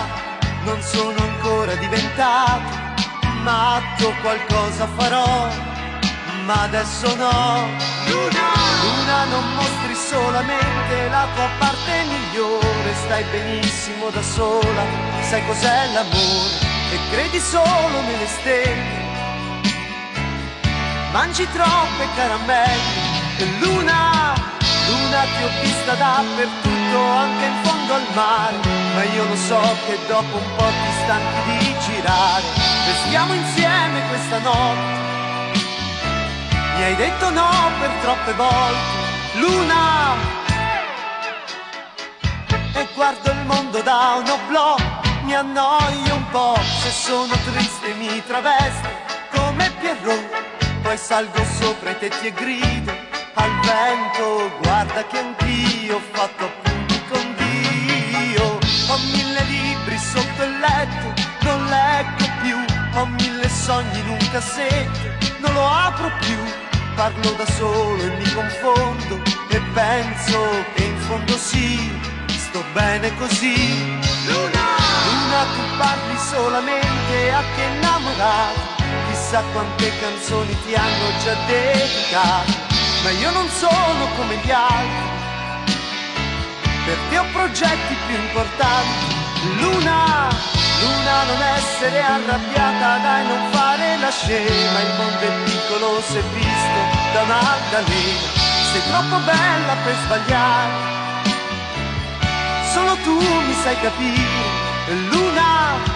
non sono ancora diventato matto, qualcosa farò ma adesso no. Luna, Luna non mostri solamente la tua parte migliore, stai benissimo da sola, sai cos'è l'amore e credi solo nelle stelle. Mangi troppe caramelle e Luna, Luna ti ho vista dappertutto, anche in fondo al mare, ma io lo so che dopo un po' ti stanchi di girare, restiamo insieme questa notte. Mi hai detto no per troppe volte, Luna. E guardo il mondo da un oblò, mi annoio un po', se sono triste mi travesto come Pierrot. Poi salgo sopra i tetti e grido al vento, guarda che anch'io ho fatto appunti con Dio. Ho mille libri sotto il letto, non leggo più, ho mille sogni in un cassetto, non lo apro più parlo da solo e mi confondo e penso che in fondo sì, sto bene così. Luna, Luna tu parli solamente a chi è innamorato, chissà quante canzoni ti hanno già dedicato, ma io non sono come gli altri, per te ho progetti più importanti. Luna, Luna non essere arrabbiata, dai non fare la scema, il mondo è piccolo se visto da un'altalena, sei troppo bella per sbagliare, solo tu mi sai capire, Luna,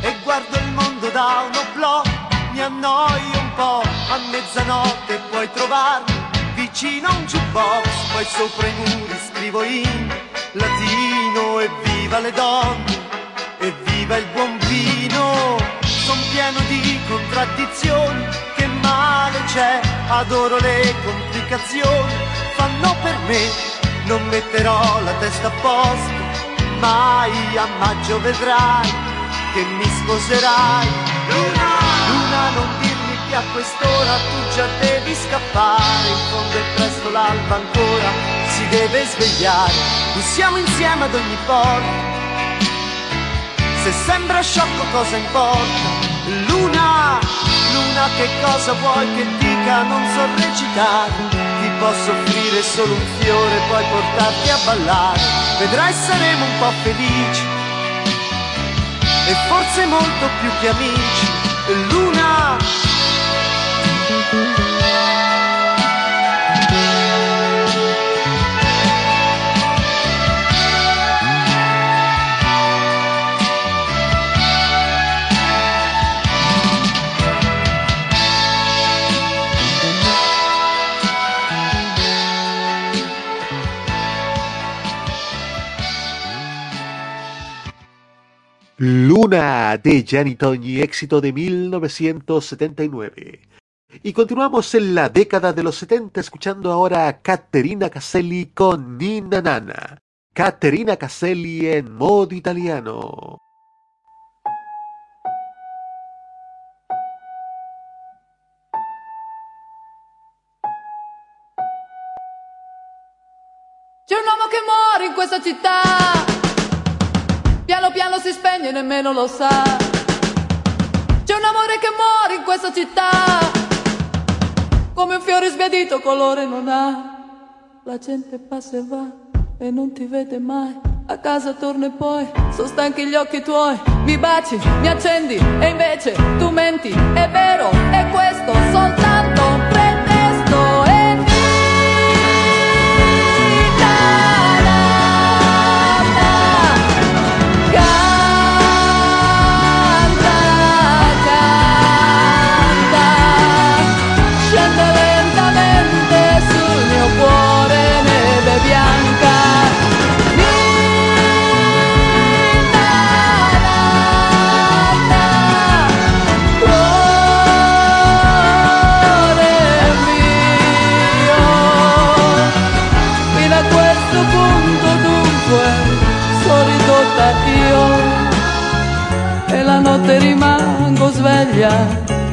e guardo il mondo da uno blog, mi annoio un po', a mezzanotte puoi trovarmi vicino a un jukebox, poi sopra i muri scrivo in latino e viva le donne e viva il buon vino. Son pieno di contraddizioni, che male c'è, adoro le complicazioni, fanno per me, non metterò la testa a posto, mai a maggio vedrai che mi sposerai. Luna, Luna non dirmi che a quest'ora tu già devi scappare, in fondo è presto l'alba ancora, si deve svegliare, noi siamo insieme ad ogni porta. Se sembra sciocco cosa importa? Luna, Luna che cosa vuoi che dica? Non so recitare, ti posso offrire solo un fiore, poi portarti a ballare. Vedrai saremo un po' felici e forse molto più che amici. Luna, Luna de Gianni Togni, éxito de 1979. Y continuamos en la década de los 70 escuchando ahora a Caterina Caselli con Nina Nana. Caterina Caselli en modo italiano. C'è un uomo che muore in questa città. Piano piano si spegne e nemmeno lo sa. C'è un amore che muore in questa città. Come un fiore sbiadito colore non ha. La gente passa e va e non ti vede mai. A casa torno e poi sono stanchi gli occhi tuoi. Mi baci, mi accendi e invece tu menti. È vero, è questo soltanto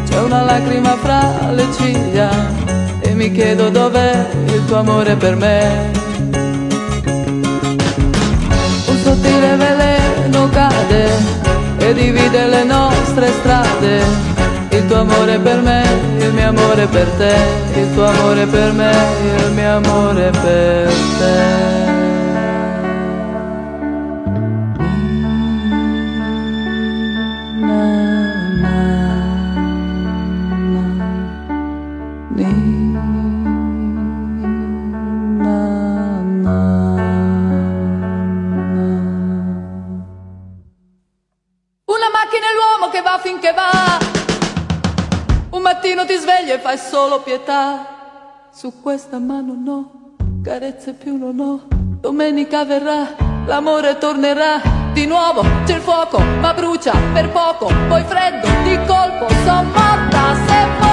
c'è una lacrima fra le ciglia e mi chiedo dov'è il tuo amore per me. Un sottile veleno cade e divide le nostre strade, il tuo amore per me, il mio amore per te, il tuo amore per me, il mio amore per te. Su questa mano no, carezze più non ho. Domenica verrà, l'amore tornerà. Di nuovo c'è il fuoco, ma brucia per poco. Poi freddo, di colpo, son morta, sepolta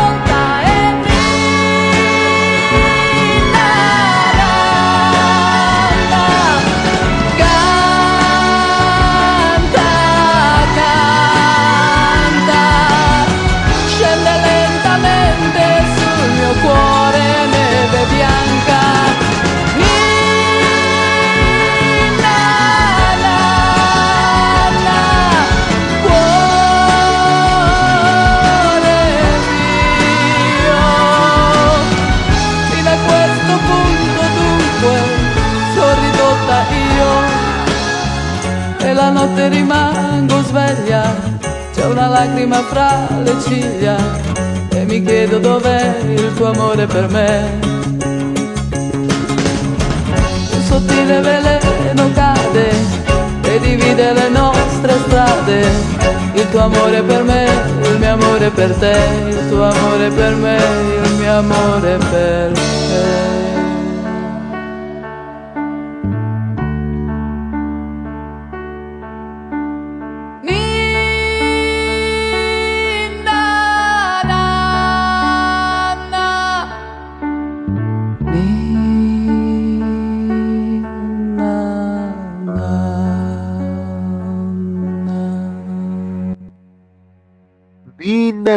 rimango sveglia, c'è una lacrima fra le ciglia e mi chiedo dov'è il tuo amore per me. Un sottile veleno cade e divide le nostre strade, il tuo amore per me, il mio amore per te, il tuo amore per me, il mio amore per te.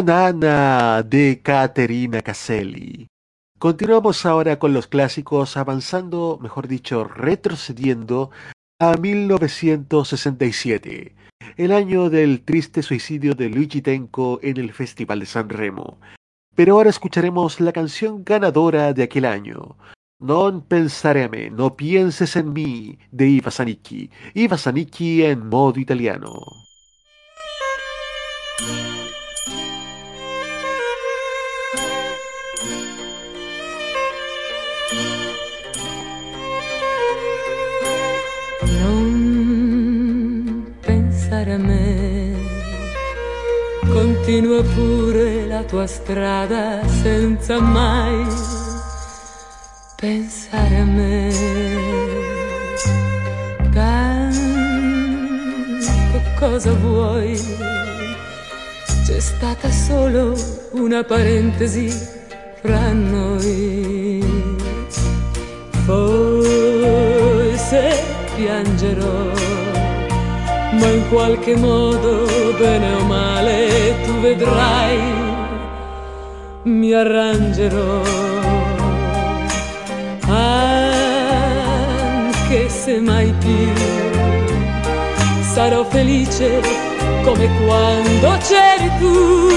Nana de Caterina Caselli. Continuamos ahora con los clásicos, avanzando, mejor dicho, retrocediendo a 1967, el año del triste suicidio de Luigi Tenco en el Festival de San Remo. Pero ahora escucharemos la canción ganadora de aquel año, Non pensare a me, no pienses en mí, de Iva Zanicchi. Iva Zanicchi en modo italiano. Continua pure la tua strada senza mai pensare a me. Tanto cosa vuoi? C'è stata solo una parentesi fra noi. Forse piangerò, ma in qualche modo, bene o male, vedrai, mi arrangerò. Anche se mai più sarò felice come quando c'eri tu.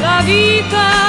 La vita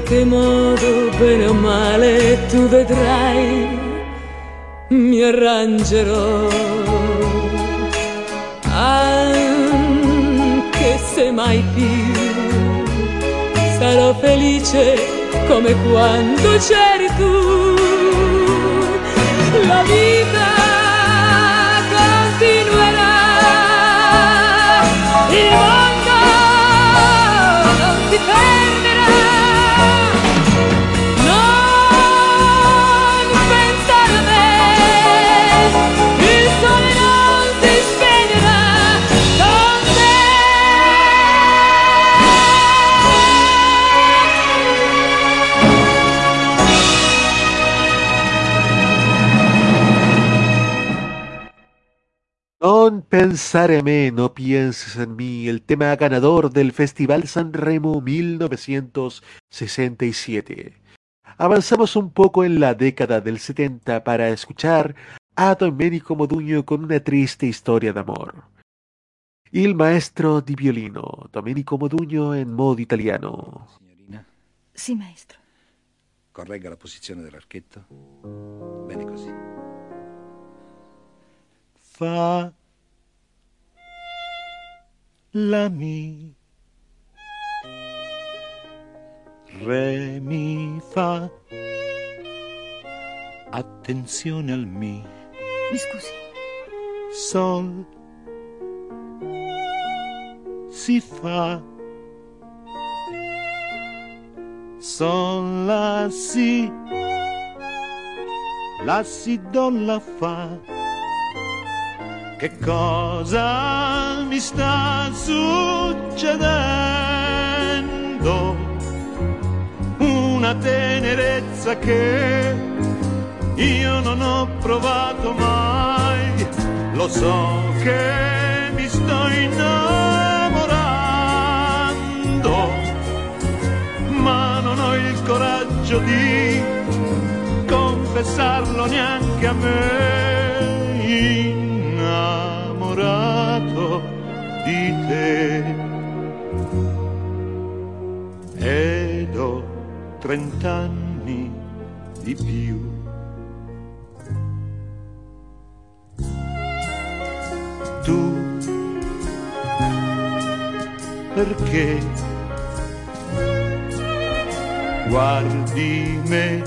qualche modo, bene o male, tu vedrai, mi arrangerò. Anche se mai più sarò felice come quando c'eri tu. La vita Non pensare a mí, no pienses en mí, el tema ganador del Festival Sanremo 1967. Avanzamos un poco en la década del 70 para escuchar a Domenico Modugno con una triste historia de amor. Il maestro di violino, Domenico Modugno in modo italiano. Sì, maestro. Corregga la posizione dell'archetto. Bene così. Fa la mi. Re mi fa attenzione al mi. Mi scusi. sol si fa. Sol la si la si do la fa che cosa mi sta succedendo? Una tenerezza che io non ho provato mai. Lo so che mi sto innamorando, ma non ho il coraggio di confessarlo neanche a me innamorato di te ed ho trent'anni di più. Tu perché guardi me,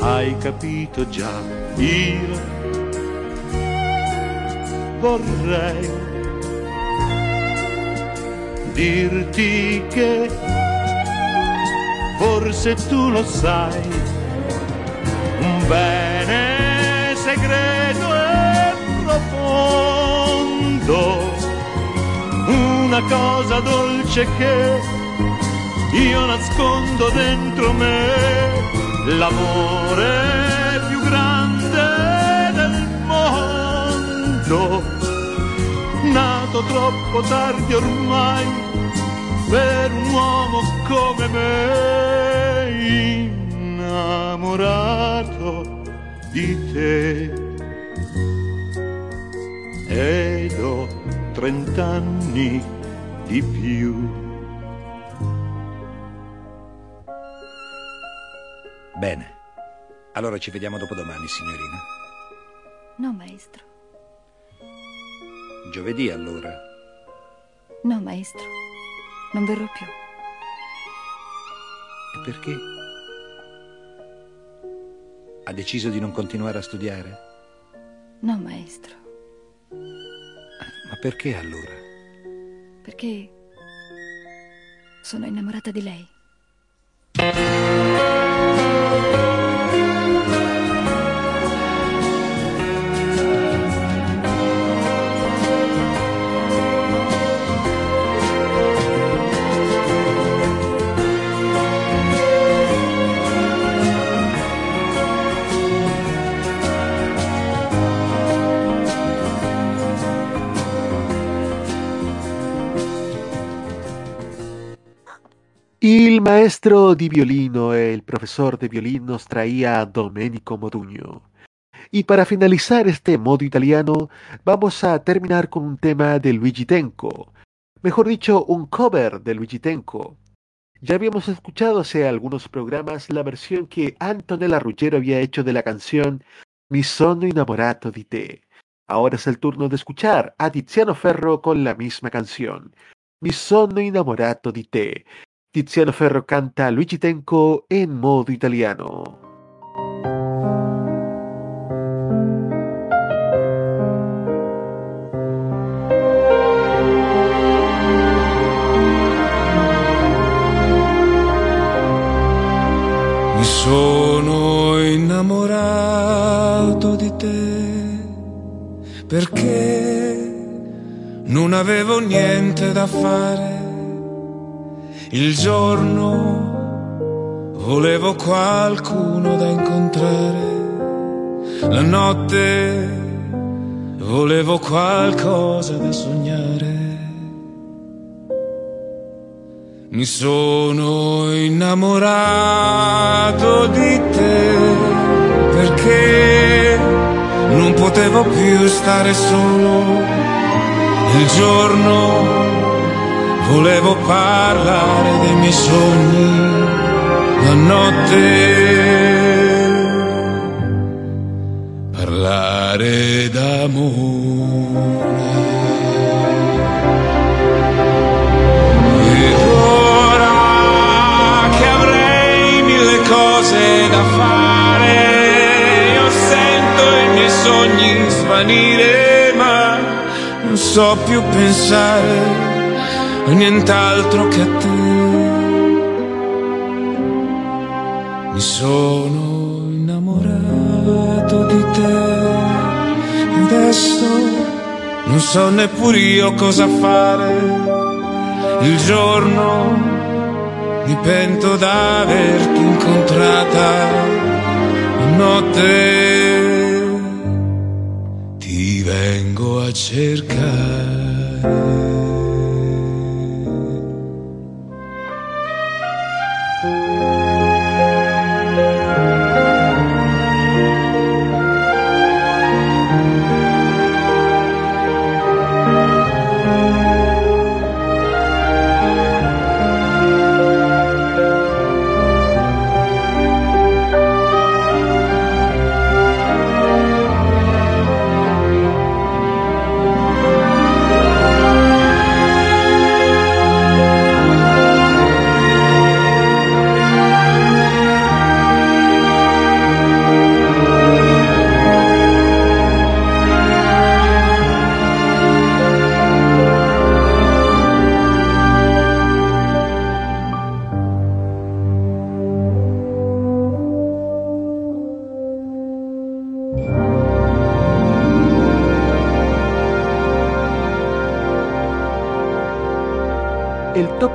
hai capito già, io vorrei dirti che forse tu lo sai, un bene segreto e profondo, una cosa dolce che io nascondo dentro me, l'amore nato, nato troppo tardi ormai per un uomo come me, innamorato di te. Ed ho trent'anni di più. Bene. Allora ci vediamo dopodomani, signorina. No, maestro. Giovedì allora. No, maestro. Non verrò più. E perché? Ha deciso di non continuare a studiare? No, maestro. Ma perché allora? Perché sono innamorata di lei. Il maestro di violino el profesor de violín nos traía Domenico Modugno. Y para finalizar este modo italiano, vamos a terminar con un tema de Luigi Tenco. Mejor dicho, un cover de Luigi Tenco. Ya habíamos escuchado hace algunos programas la versión que Antonella Ruggero había hecho de la canción Mi sono innamorato di te. Ahora es el turno de escuchar a Tiziano Ferro con la misma canción. Mi sono innamorato di te. Tiziano Ferro canta Luigi Tenco en modo italiano. Mi sono innamorato di te perché non avevo niente da fare. Il giorno volevo qualcuno da incontrare, la notte volevo qualcosa da sognare. Mi sono innamorato di te perché non potevo più stare solo. Il giorno volevo parlare dei miei sogni, la notte parlare d'amore. Ed ora che avrei mille cose da fare, io sento i miei sogni svanire, ma non so più pensare a nient'altro che a te. Mi sono innamorato di te e adesso non so neppure io cosa fare il giorno mi pento d'averti incontrata, la notte ti vengo a cercare.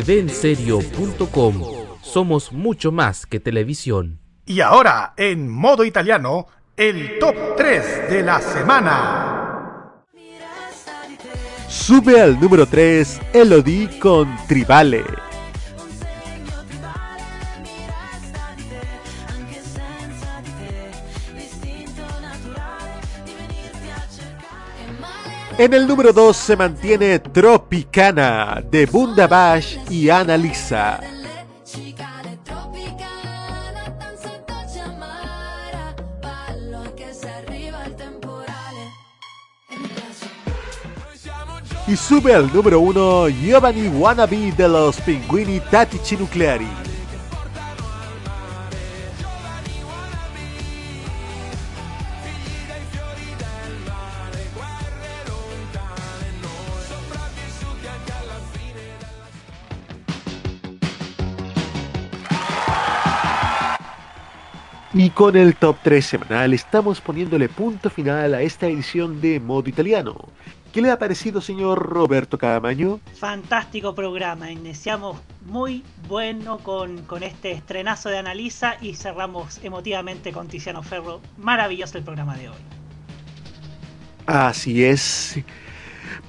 tvenserio.com Somos mucho más que televisión. Y ahora, en modo italiano, el top 3 de la semana. Sube al número 3 Elodie con Tribale. En el número 2 se mantiene Tropicana de Bunda Bash y Annalisa. Y sube al número 1 Giovanni Wannabe de los Pinguini Tattici Nucleari. Con el top 3 semanal estamos poniéndole punto final a esta edición de Modo Italiano. ¿Qué le ha parecido, señor Roberto Cadamaño? Fantástico programa. Iniciamos muy bueno con, con este estrenazo de Analiza y cerramos emotivamente con Tiziano Ferro. Maravilloso el programa de hoy. Así es.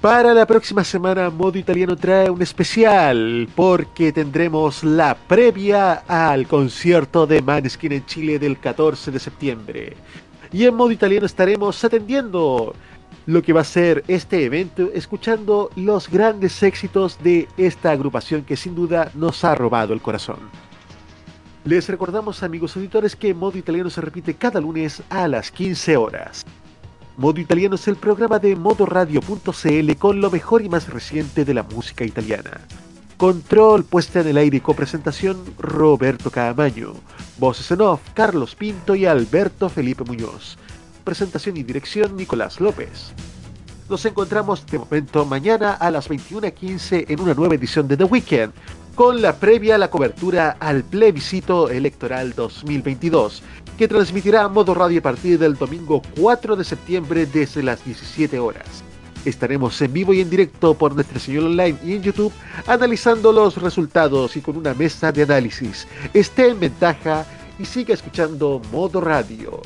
Para la próxima semana, Modo Italiano trae un especial porque tendremos la previa al concierto de Maneskin en Chile del 14 de septiembre. Y en Modo Italiano estaremos atendiendo lo que va a ser este evento, escuchando los grandes éxitos de esta agrupación que sin duda nos ha robado el corazón. Les recordamos, amigos auditores, que Modo Italiano se repite cada lunes a las 15 horas. Modo Italiano es el programa de modoradio.cl con lo mejor y más reciente de la música italiana. Control, puesta en el aire y copresentación, Roberto Caamaño. Voces en off, Carlos Pinto y Alberto Felipe Muñoz. Presentación y dirección, Nicolás López. Nos encontramos de momento mañana a las 21.15 en una nueva edición de The Weekend, con la previa a la cobertura al plebiscito electoral 2022 que transmitirá a modo radio a partir del domingo 4 de septiembre desde las 17 horas. Estaremos en vivo y en directo por nuestra señal online y en YouTube analizando los resultados y con una mesa de análisis. Esté en ventaja y siga escuchando Modo Radio.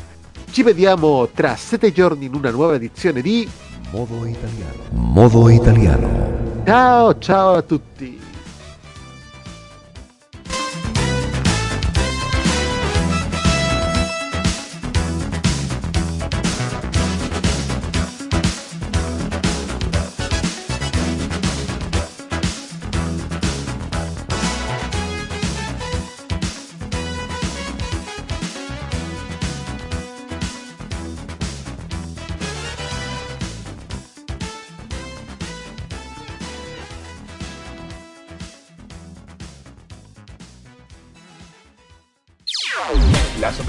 Ci vediamo tra sette giorni in una nuova edizione di Modo Italiano. Modo Italiano. Ciao ciao a tutti.